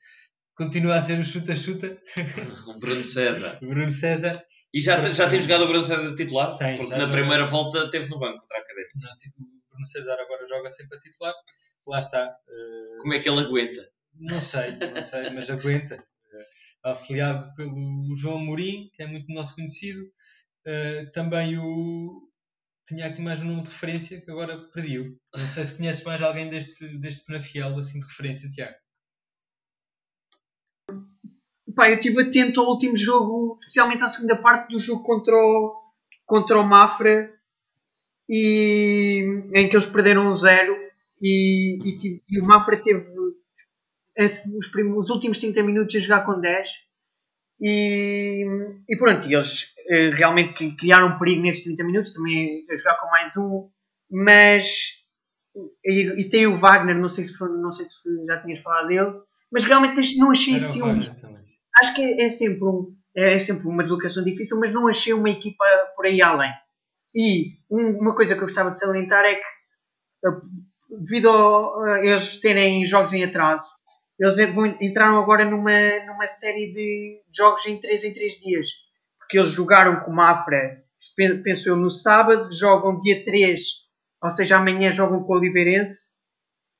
Continua a ser o chuta-chuta. O Bruno César. Bruno César. E já, já tem jogado o Bruno César titular? Tem, porque na primeira volta teve no banco contra a Académica. Não, o Bruno César agora joga sempre a titular lá está. Uh, Como é que ele aguenta? Não sei, não sei, mas aguenta. Auxiliado pelo João Mourinho, que é muito nosso conhecido. Uh, também o. Tinha aqui mais um nome de referência que agora perdi-o. Não sei se conheces mais alguém deste, deste Penafiel, assim, de referência, Tiago. Pá, eu estive atento ao último jogo, especialmente à segunda parte do jogo contra o, contra o Mafra, e, em que eles perderam um zero e, e, e o Mafra teve esse, os, primos, os, últimos 30 minutos a jogar com 10 e, e pronto, eles eh, realmente criaram perigo nestes 30 minutos, também a jogar com mais um, mas e, e tem o Wagner, não sei se, foi, não sei se já tinhas falado dele, mas realmente não achei assim um, acho que é, é, sempre um, é sempre uma deslocação difícil, mas não achei uma equipa por aí além. E um, uma coisa que eu gostava de salientar é que devido a eles terem jogos em atraso, eles vão, entraram agora numa, numa série de jogos em 3 em 3 dias. Porque eles jogaram com o Mafra, penso eu, no sábado, jogam dia 3, ou seja, amanhã jogam com o Oliveirense,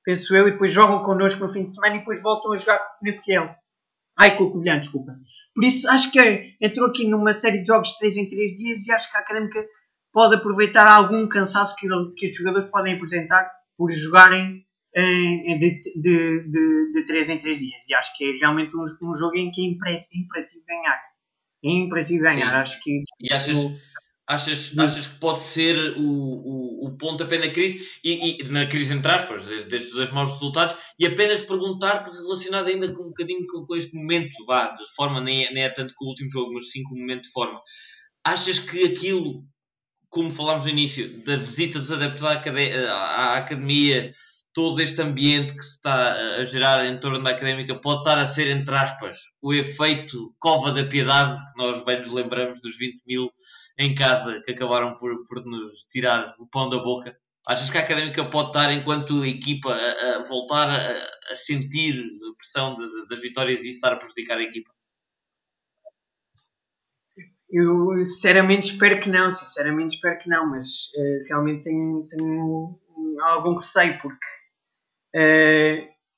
penso eu, e depois jogam connosco no fim de semana e depois voltam a jogar com o Penafiel. Ai, com o Covilhã, desculpa. Por isso, acho que é, entrou aqui numa série de jogos de 3 em 3 dias e acho que a Académica pode aproveitar algum cansaço que, que os jogadores podem apresentar por jogarem de, de, de, de 3 em 3 dias. E acho que é realmente um, um jogo em que é imperativo ganhar. É imperativo ganhar. Sim. Acho que. E achas, achas, achas que pode ser o, o, o pontapé na crise, e, e na crise entre aspas, destes dois maus resultados, e apenas perguntar-te relacionado ainda com um bocadinho com, com este momento, vá, de forma, nem é, nem é tanto com o último jogo, mas sim com o momento de forma. Achas que aquilo, como falámos no início, da visita dos adeptos à, à academia todo este ambiente que se está a gerar em torno da académica pode estar a ser, entre aspas, o efeito cova da piedade, que nós bem nos lembramos dos 20 mil em casa que acabaram por, por nos tirar o pão da boca? Achas que a académica pode estar, enquanto equipa, a, a voltar a, a, sentir a pressão das vitórias e estar a prejudicar a equipa? Eu sinceramente espero que não, sinceramente espero que não, mas uh, realmente tenho, tenho algum sei, porque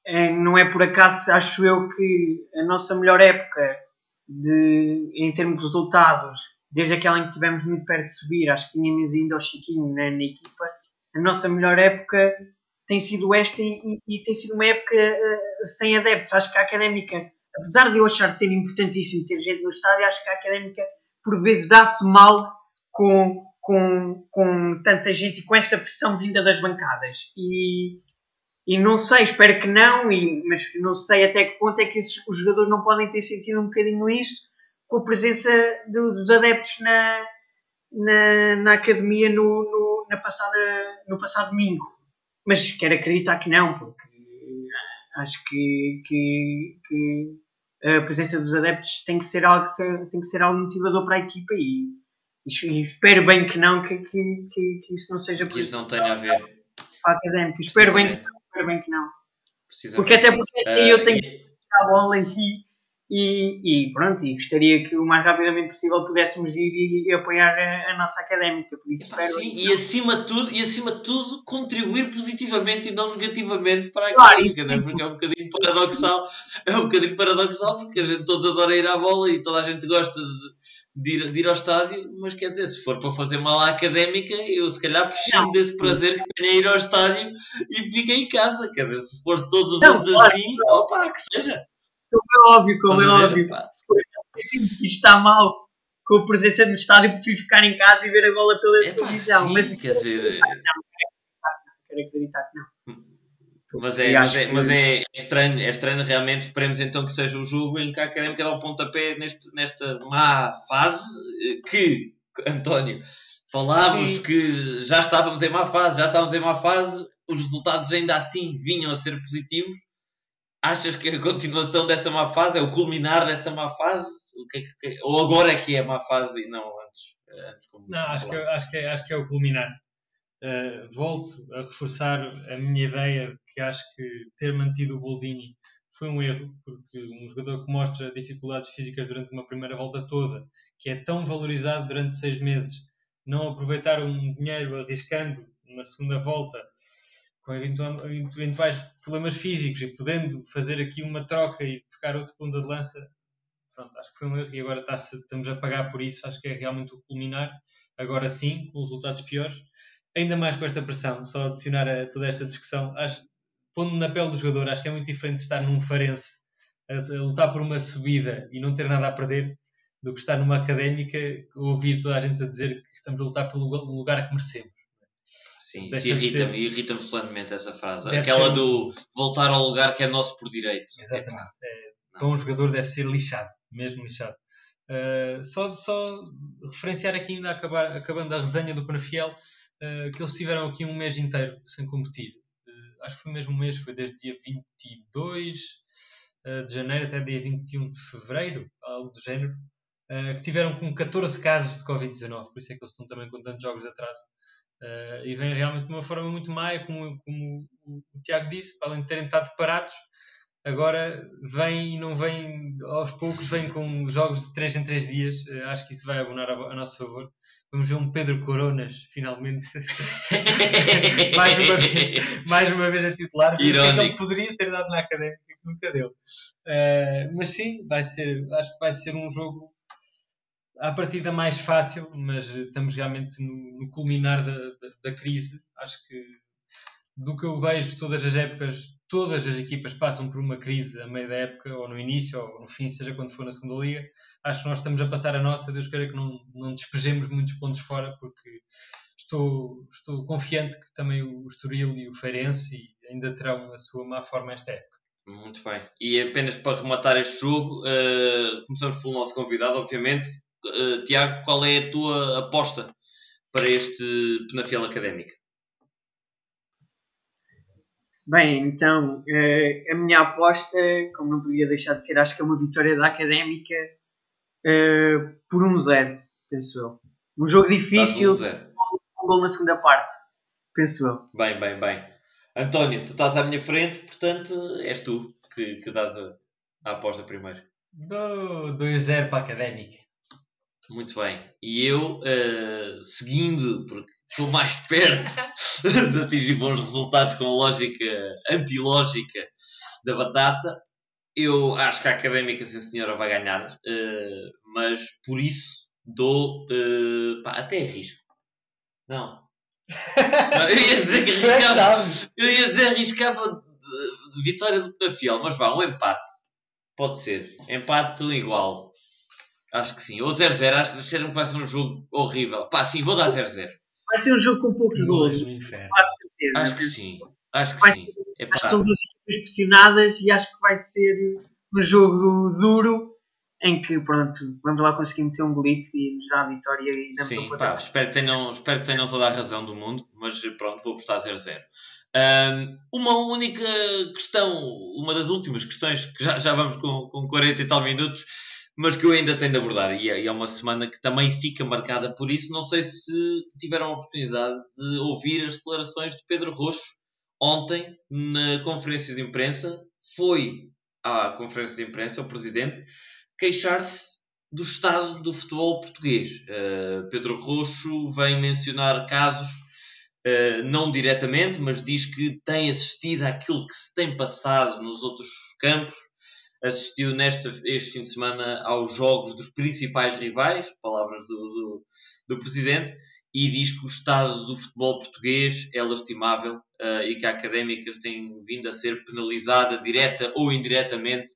é, não é por acaso, acho eu, que a nossa melhor época de, em termos de resultados, desde aquela em que estivemos muito perto de subir, acho que tínhamos ainda o Chiquinho na, na equipa, a nossa melhor época tem sido esta e, e tem sido uma época uh, sem adeptos. Acho que a académica, apesar de eu achar ser importantíssimo ter gente no estádio, acho que a académica por vezes dá-se mal com, com, com tanta gente e com essa pressão vinda das bancadas. E, e não sei, espero que não, e, mas não sei até que ponto é que esses, os jogadores não podem ter sentido um bocadinho isso com a presença do, dos adeptos na, na, na academia no, no, na passada, no passado domingo. Mas quero acreditar que não, porque acho que, que, que a presença dos adeptos tem que ser algo, tem que ser algo motivador para a equipa e, e espero bem que não, que, que, que, isso não seja que isso não tenha a ver para a académica. Espero bem que espero bem que não. Porque até porque uh, eu tenho que a bola aqui e, e, pronto, e gostaria que o mais rapidamente possível pudéssemos ir e, e apoiar a, a, nossa académica. Por isso Epá, sim, e acima de tudo, e acima de tudo, contribuir positivamente e não negativamente para a académica, claro, né? porque é um bocadinho paradoxal, é um bocadinho paradoxal, porque a gente todos adora ir à bola e toda a gente gosta de de ir, de ir, ao estádio, mas quer dizer, se for para fazer mal à académica, eu se calhar prescindo desse prazer que tenho a ir ao estádio e fico em casa. Quer dizer, se for todos os anos assim, opa, que seja. Como é óbvio, como é óbvio. Se for isto está mal com a presença no estádio, prefiro ficar em casa e ver a bola pela televisão. Mas quer dizer. Quero acreditar que não. Mas é, mas, é, mas é, estranho, é estranho realmente. Esperemos então que seja o jogo em que a Académica dá o pontapé neste, nesta má fase eh, que, António, falávamos Sim. que já estávamos em má fase, já estávamos em má fase, os resultados ainda assim vinham a ser positivos. Achas que a continuação dessa má fase é o culminar dessa má fase? É ou agora é que é má fase e não antes? antes não, acho que, acho, que é, acho que é o culminar. Uh, volto a reforçar a minha ideia que acho que ter mantido o Boldini foi um erro, porque um jogador que mostra dificuldades físicas durante uma primeira volta toda, que é tão valorizado durante seis meses, não aproveitar um dinheiro arriscando uma segunda volta com eventuais problemas físicos e podendo fazer aqui uma troca e buscar outro ponto de lança, pronto, acho que foi um erro e agora estamos a pagar por isso, acho que é realmente o culminar, agora sim, com resultados piores ainda mais com esta pressão, só adicionar a toda esta discussão, acho, pondo na pele do jogador, acho que é muito diferente estar num Farense a, a, lutar por uma subida e não ter nada a perder do que estar numa académica ouvir toda a gente a dizer que estamos a lutar pelo lugar que merecemos. Sim, irrita-me, irrita-me plenamente essa frase. Deve Aquela ser... do voltar ao lugar que é nosso por direito. Exatamente. É, para um jogador deve ser lixado, mesmo lixado. Uh, só, só referenciar aqui ainda acabar, acabando a resenha do Penafiel, uh, que eles tiveram aqui um mês inteiro sem competir. Uh, acho que foi mesmo um mês, foi desde dia 22 uh, eh, de janeiro até dia 21 de fevereiro, algo do género, que tiveram com 14 casos de Covid-19, por isso é que eles estão também com tantos jogos atraso. Uh, e vem realmente de uma forma muito má, como, como o, Tiago disse, para além de terem estado parados, agora vem e não vem aos poucos, vem com jogos de 3 em 3 dias. Uh, acho que isso vai abonar a, a, nosso favor. Vamos ver um Pedro Coronas, finalmente, mais, uma vez, mais uma vez a titular. Irónico. Ele poderia ter dado na académica, que nunca deu. Uh, mas sim, vai ser, acho que vai ser um jogo à partida mais fácil, mas estamos realmente no, no culminar da, da, da, crise. Acho que do que eu vejo, todas as épocas, todas as equipas passam por uma crise a meio da época, ou no início, ou no fim, seja quando for na segunda liga. Acho que nós estamos a passar a nossa. Deus queira que não, não despejemos muitos pontos fora, porque estou, estou confiante que também o Estoril e o Feirense ainda terão a sua má forma esta época. Muito bem. E apenas para rematar este jogo, uh, começamos pelo nosso convidado, obviamente, Uh, Tiago, qual é a tua aposta para este Penafiel Académica? Bem, então, uh, a minha aposta, como não podia deixar de ser, acho que é uma vitória da Académica uh, por um zero, penso eu. Um jogo difícil, um, um gol na segunda parte, penso eu. Bem, bem, bem. António, tu estás à minha frente, portanto, és tu que, que dás a, a aposta primeiro. 2-0 para a Académica. Muito bem. E eu, uh, seguindo, porque estou mais perto de atingir bons resultados com a lógica antilógica da batata, eu acho que a Académica, sim senhora, vai ganhar, uh, mas por isso dou uh, pá, até risco. Não. eu ia dizer que arriscava, eu ia dizer arriscava vitória do Penafiel, mas vá, um empate. Pode ser. Empate igual. Acho que sim. Ou 0-0. Acho que que vai ser um jogo horrível. Pá, sim, vou dar 0-0. Vai ser um jogo com poucos gols. Acho que sim. Acho que vai sim. Ser, acho que são duas equipas pressionadas e acho que vai ser um jogo duro em que, pronto, vamos lá conseguir meter um golito e nos dar a vitória e damos Sim, pá, espero que, tenham, espero que tenham toda a razão do mundo, mas pronto, vou apostar 0-0. Um, uma única questão, uma das últimas questões, que já, já vamos com, com 40 e tal minutos, mas que eu ainda tenho de abordar. E é, é uma semana que também fica marcada por isso. Não sei se tiveram a oportunidade de ouvir as declarações de Pedro Roxo ontem na conferência de imprensa. Foi à conferência de imprensa, o presidente, queixar-se do estado do futebol português. Uh, Pedro Roxo vem mencionar casos, uh, não diretamente, mas diz que tem assistido àquilo que se tem passado nos outros campos assistiu neste este fim de semana aos jogos dos principais rivais, palavras do, do, do presidente, e diz que o estado do futebol português é lastimável uh, e que a académica tem vindo a ser penalizada direta ou indiretamente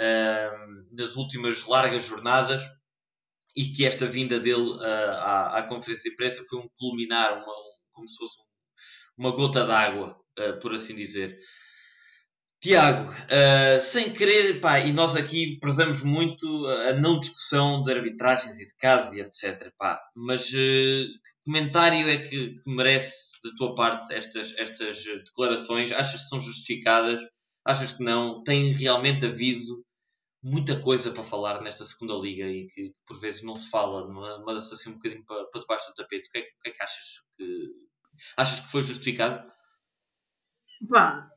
uh, nas últimas largas jornadas e que esta vinda dele uh, à, à, conferência de imprensa foi um culminar, uma, como se fosse uma gota d'água, por assim dizer. Tiago, uh, sem querer, pá, e nós aqui prezamos muito a não discussão de arbitragens e de casos e etc. Pá, mas uh, que comentário é que, que, merece da tua parte estas, estas declarações? Achas que são justificadas? Achas que não? Tem realmente havido muita coisa para falar nesta segunda liga e que, por vezes não se fala, mas assim um bocadinho para, para debaixo do tapete. O que, é, o que é que achas que achas que foi justificado? Pá,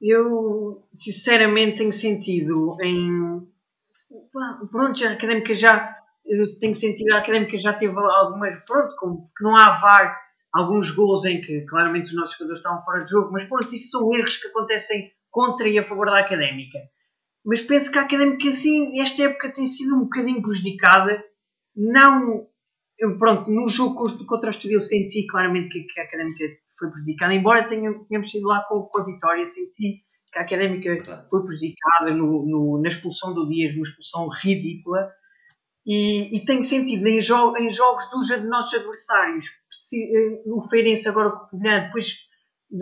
eu sinceramente tenho sentido em. Pronto, a académica já. Eu tenho sentido a académica já teve algumas. Pronto, como que não há VAR, alguns gols em que claramente os nossos jogadores estavam fora de jogo, mas pronto, isso são erros que acontecem contra e a favor da académica. Mas penso que a académica, sim, esta época tem sido um bocadinho prejudicada, não eu, pronto, no jogo contra o Estoril senti claramente que, que, a Académica foi prejudicada, embora tenha, tenhamos sido lá com, com, a vitória, senti que a Académica foi prejudicada no, no, na expulsão do Dias, uma expulsão ridícula, e, e tenho sentido em, jo em jogos dos nossos adversários, se, eh, o Feirense agora com o Covilhã, depois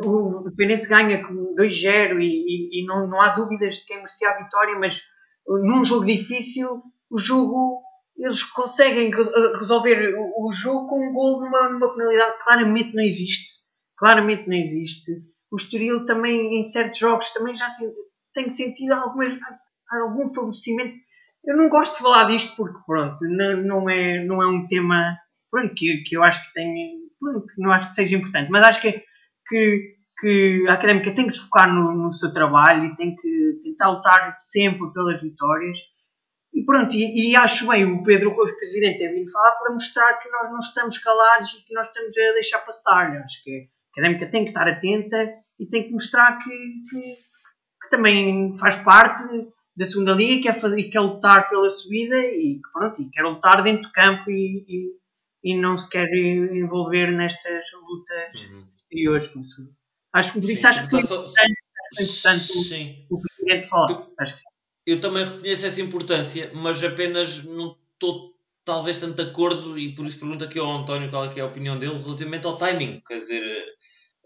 o Feirense ganha 2-0 e, e, e, não, não há dúvidas de quem merecia a vitória, mas num jogo difícil, o jogo eles conseguem resolver o jogo com um gol numa, numa penalidade que claramente não existe. Claramente não existe. O Estoril também, em certos jogos, também já tem sentido algumas, algum favorecimento. Eu não gosto de falar disto porque, pronto, não, não, é, não é um tema pronto, que, que eu acho que tem, não acho que seja importante, mas acho que, que, que a académica tem que se focar no, no seu trabalho e tem que tentar lutar sempre pelas vitórias. E pronto, e, e, acho bem o Pedro Rojo, presidente, ter vindo falar para mostrar que nós não estamos calados e que nós estamos a deixar passar. Acho que a académica tem que estar atenta e tem que mostrar que, que, que também faz parte da segunda liga, quer, fazer, quer lutar pela subida e, pronto, e quer lutar dentro do campo e, e, e não se quer envolver nestas lutas uhum. exteriores. Acho que por isso acho que é importante, é importante o, o, Presidente falar. Eu, acho que sim. Eu também reconheço essa importância, mas apenas não estou talvez tanto de acordo e por isso pergunto aqui ao António qual é, é a opinião dele relativamente ao timing. Quer dizer,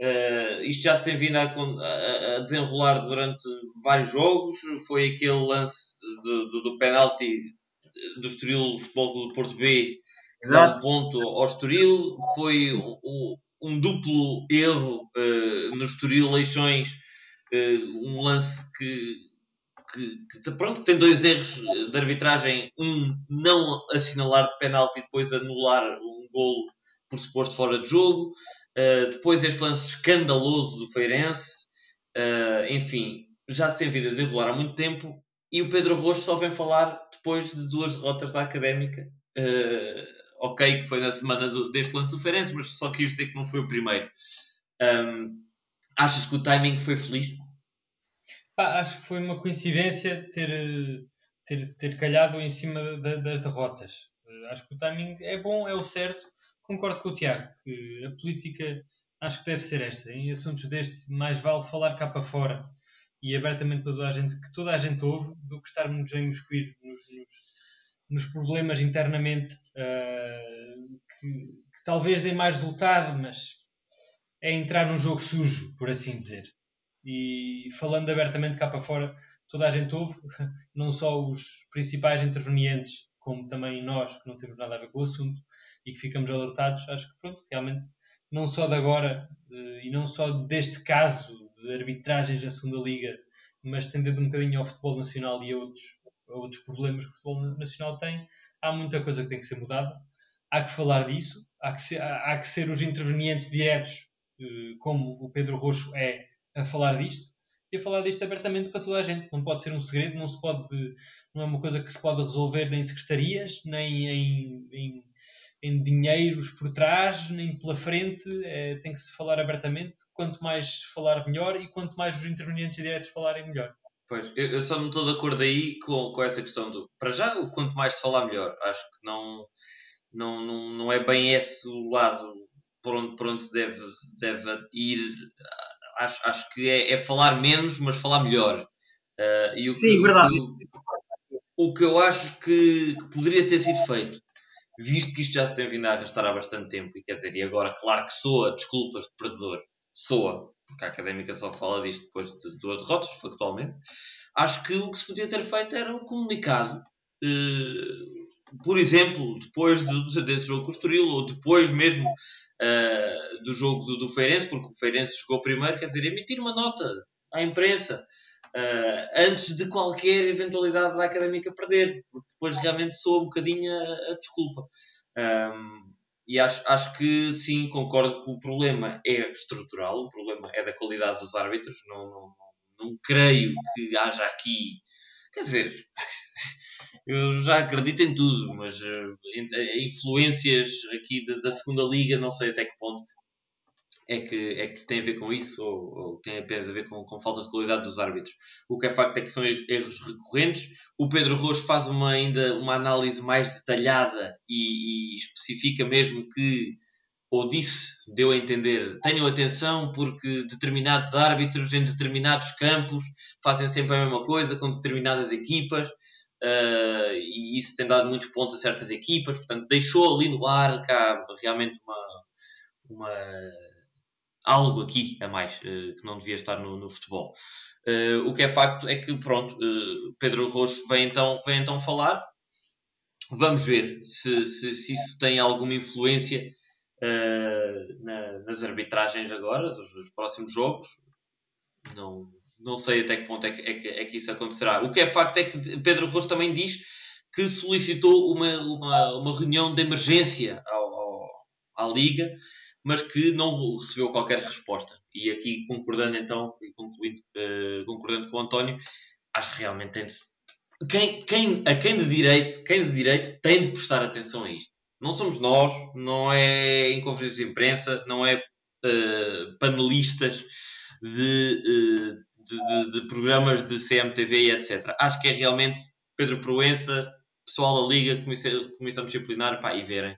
Uh, isto já se tem vindo a, a, a, desenrolar durante vários jogos. Foi aquele lance do, do, do penalti do Estoril Futebol do Porto B que dá um ponto ao Estoril. Foi um, um duplo erro uh, no Estoril Leixões. Uh, um lance que, que, que, pronto, tem dois erros de arbitragem. Um não assinalar de penalti e depois anular um golo por suposto fora de jogo. Uh, depois este lance escandaloso do Feirense. Uh, enfim, já se tem vindo a desenrolar há muito tempo e o Pedro Rocha só vem falar depois de duas derrotas da Académica. Uh, ok, que foi na semana do, deste lance do Feirense, mas só quis dizer que não foi o primeiro. Um, achas que o timing foi feliz? Acho que foi uma coincidência ter, ter, ter calhado em cima das derrotas. Acho que o timing é bom, é o certo concordo com o Tiago, que a política acho que deve ser esta. Em assuntos deste, mais vale falar cá para fora e abertamente para toda a gente, que toda a gente ouve, do que estarmos a imiscuir nos, nos, nos problemas internamente uh, que, que, talvez dê mais resultado, mas é entrar num jogo sujo, por assim dizer. E falando abertamente cá para fora, toda a gente ouve, não só os principais intervenientes, como também nós, que não temos nada a ver com o assunto, e que ficamos alertados, acho que pronto, realmente não só de agora eh, e não só deste caso de arbitragens na segunda liga, mas tendendo um bocadinho ao futebol nacional e a outros, a outros problemas que o futebol nacional tem, há muita coisa que tem que ser mudada. Há que falar disso, há que ser, há que ser os intervenientes diretos, eh, como o Pedro Roxo é, a falar disto e a falar disto abertamente para toda a gente. Não pode ser um segredo, não se pode, não é uma coisa que se pode resolver nem em secretarias, nem em, em em dinheiros por trás, nem pela frente, é, tem que se falar abertamente. Quanto mais falar, melhor, e quanto mais os intervenientes diretos falarem, melhor. Pois, eu, eu só não estou de acordo aí com, com essa questão do. Para já, o quanto mais se falar, melhor. Acho que não, não, não, não é bem esse o lado por onde, por onde se deve, deve ir. Acho, acho que é, é falar menos, mas falar melhor. Uh, e o Sim, que, verdade. O que, o que eu acho que, que poderia ter sido feito visto que isto já se tem vindo a arrastar há bastante tempo, e quer dizer, e agora, claro que soa desculpas de perdedor, soa, porque a académica só fala disto depois de duas derrotas, factualmente, acho que o que se podia ter feito era um comunicado, eh, por exemplo, depois de, desse jogo com o Estoril, ou depois mesmo eh, do jogo do, do Feirense, porque o Feirense chegou primeiro, quer dizer, emitir uma nota à imprensa uh, antes de qualquer eventualidade da académica perder, porque depois realmente soa um bocadinho a, a desculpa. Um, e acho, acho que sim, concordo que o problema é estrutural, o problema é da qualidade dos árbitros. Não, não, não creio que haja aqui. Quer dizer, eu já acredito em tudo, mas uh, influências aqui da, da, segunda liga, não sei até que ponto é que, é que tem a ver com isso ou, ou tem apenas a ver com, com, falta de qualidade dos árbitros. O que é facto é que são erros recorrentes. O Pedro Rojo faz uma, ainda uma análise mais detalhada e, e especifica mesmo que, ou disse, deu a entender, tenham atenção porque determinados árbitros em determinados campos fazem sempre a mesma coisa com determinadas equipas. Uh, e isso tem dado muitos pontos a certas equipas, portanto, deixou ali no ar cá realmente uma, uma algo aqui a mais uh, que não devia estar no, no futebol. Uh, o que é facto é que, pronto, Pedro Roxo vem então, vem então falar. Vamos ver se, se, se isso tem alguma influência na, nas arbitragens agora, dos, próximos jogos. Não, não sei até que ponto é que, é, que, é que isso acontecerá. O que é facto é que Pedro Roxo também diz que solicitou uma, uma, uma reunião de emergência ao, ao, à Liga mas que não recebeu qualquer resposta. E aqui, concordando então, concluindo, uh, concordando com o António, acho que realmente tem de quem, quem, a quem de direito, quem de direito tem de prestar atenção a isto. Não somos nós, não é em conferências de imprensa, não é uh, panelistas de, uh, de, de, de, programas de CMTV e etc. Acho que é realmente Pedro Proença, pessoal da Liga, comissão, comissão disciplinar, pá, e verem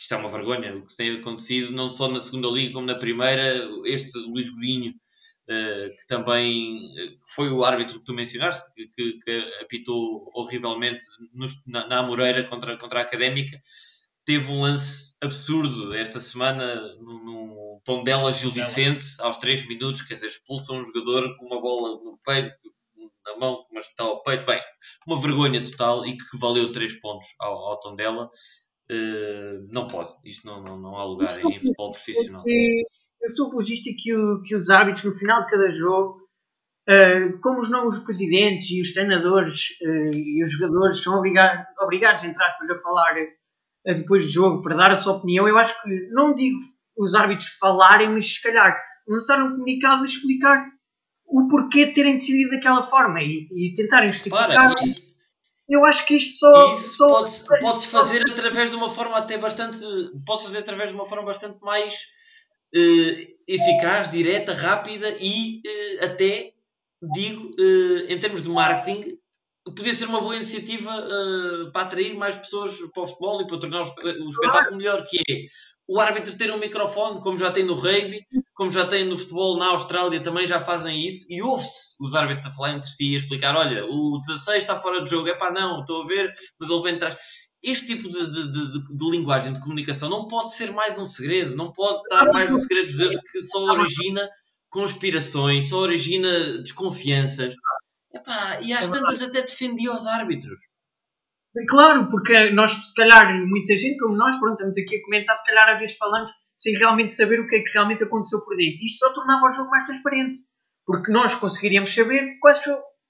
isto é uma vergonha o que tem acontecido, não só na segunda liga como na primeira. Este Luís Godinho, uh, que também uh, foi o árbitro que tu mencionaste, que, que, apitou horrivelmente na, na contra, contra a Académica, teve um lance absurdo esta semana no, no tom dela Gil Vicente, aos 3 minutos, quer dizer, expulsa um jogador com uma bola no peito, na mão, mas está ao peito. Bem, uma vergonha total e que valeu 3 pontos ao, ao tom dela. Uh, não pode, isto não, não, não há lugar em, em futebol profissional. Eu sou apologista que, o, que os árbitros, no final de cada jogo, uh, como os novos presidentes e os treinadores uh, e os jogadores são obrigados, obrigados entre aspas, a falar depois do jogo para dar a sua opinião, eu acho que não digo os árbitros falarem, mas se calhar lançar um comunicado a explicar o porquê de terem decidido daquela forma e, e tentarem justificar. Para, isso, eu acho que isto só. Isso pode-se pode fazer através de uma forma até bastante. Pode fazer através de uma forma bastante mais uh, eficaz, direta, rápida e uh, até, digo, uh, em termos de marketing, podia ser uma boa iniciativa para atrair mais pessoas para o futebol e para tornar o espetáculo melhor, que é o árbitro ter um microfone, como já tem no rugby, como já tem no futebol na Austrália, também já fazem isso, e ouve-se os árbitros a falar entre si e a explicar: olha, o 16 está fora de jogo, é pá, não, estou a ver, mas ele vem de trás. Este tipo de, de, de, de, linguagem de comunicação não pode ser mais um segredo, não pode estar mais um segredo de Deus que só origina conspirações, só origina desconfianças. Epá, e às é tantas até defendia os árbitros. Claro, porque nós, se calhar, muita gente como nós, pronto, estamos aqui a comentar, se calhar às vezes falamos sem realmente saber o que é que realmente aconteceu por dentro. E isto só tornava o jogo mais transparente, porque nós conseguiríamos saber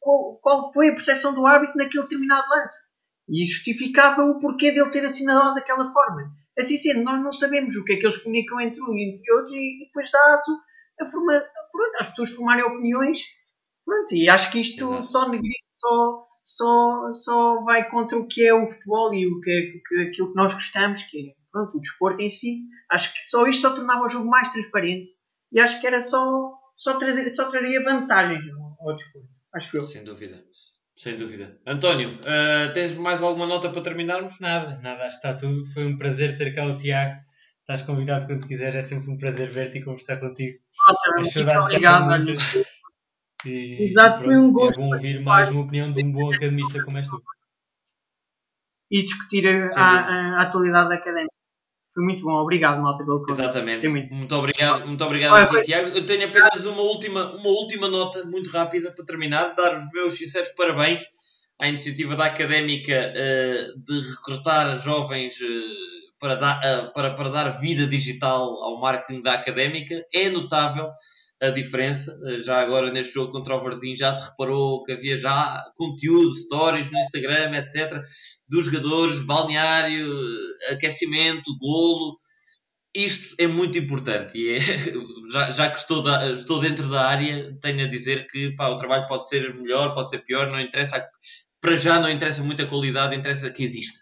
qual, qual foi a percepção do árbitro naquele determinado lance. E justificava o porquê dele ter assinalado daquela forma. Assim sendo, nós não sabemos o que é que eles comunicam entre um e entre outros e depois dá aço a forma, pronto, as pessoas formarem opiniões. Pronto, e acho que isto Exato. só só só, só vai contra o que é o futebol e o que é que, aquilo que nós gostamos, que é pronto, o desporto em si. Acho que só isto só tornava o jogo mais transparente e acho que era só, só, trazer, só traria vantagens ao desporto. Acho eu. Sem dúvida. Sem dúvida. António, uh, tens mais alguma nota para terminarmos? Nada, nada, acho que está tudo. Foi um prazer ter cá o Tiago. Estás convidado quando quiser, é sempre um prazer ver-te e conversar contigo. Ótimo, obrigado. E, Exato, foi um gosto. É bom ouvir mais uma opinião de um bom academista como és tu. E discutir a, a, a atualidade académica. Foi muito bom, obrigado, Malta, pelo convite. Exatamente. Muito. muito. obrigado, muito obrigado a ti, Tiago. Eu tenho apenas uma última, uma última nota muito rápida para terminar, dar os meus sinceros parabéns à iniciativa da Académica uh, de recrutar jovens uh, para, dar, uh, para, para dar vida digital ao marketing da Académica. É notável a diferença. Eh, já agora neste jogo contra o Varzim já se reparou que havia já conteúdo, stories no Instagram, etc. Dos jogadores, balneário, eh, aquecimento, golo. Isto é muito importante e é, já, já, que estou, da, estou dentro da área, tenho a dizer que pá, o trabalho pode ser melhor, pode ser pior, não interessa. Para já não interessa muita qualidade, interessa que exista.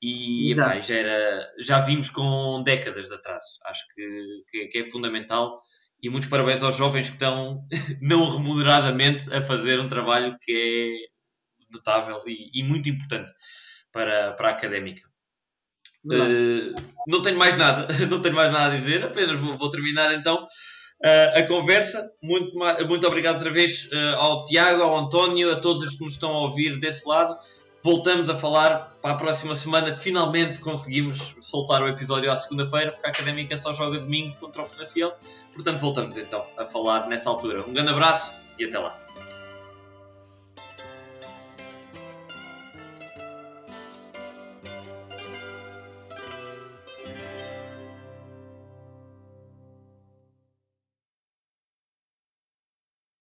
E epá, já, era, já vimos com décadas de atraso. Acho que, que, que é fundamental e muitos parabéns aos jovens que estão não remuneradamente a fazer um trabalho que é notável e, e muito importante para, para a académica. Uh, não tenho mais nada, não tenho mais nada a dizer, apenas vou, vou terminar então uh, a conversa. Muito, muito obrigado outra vez uh, ao Tiago, ao António, a todos os que nos estão a ouvir desse lado voltamos a falar para a próxima semana. Finalmente conseguimos soltar o episódio à segunda-feira, porque a Académica só joga domingo contra o Penafiel. Portanto, voltamos então a falar nessa altura. Um grande abraço e até lá.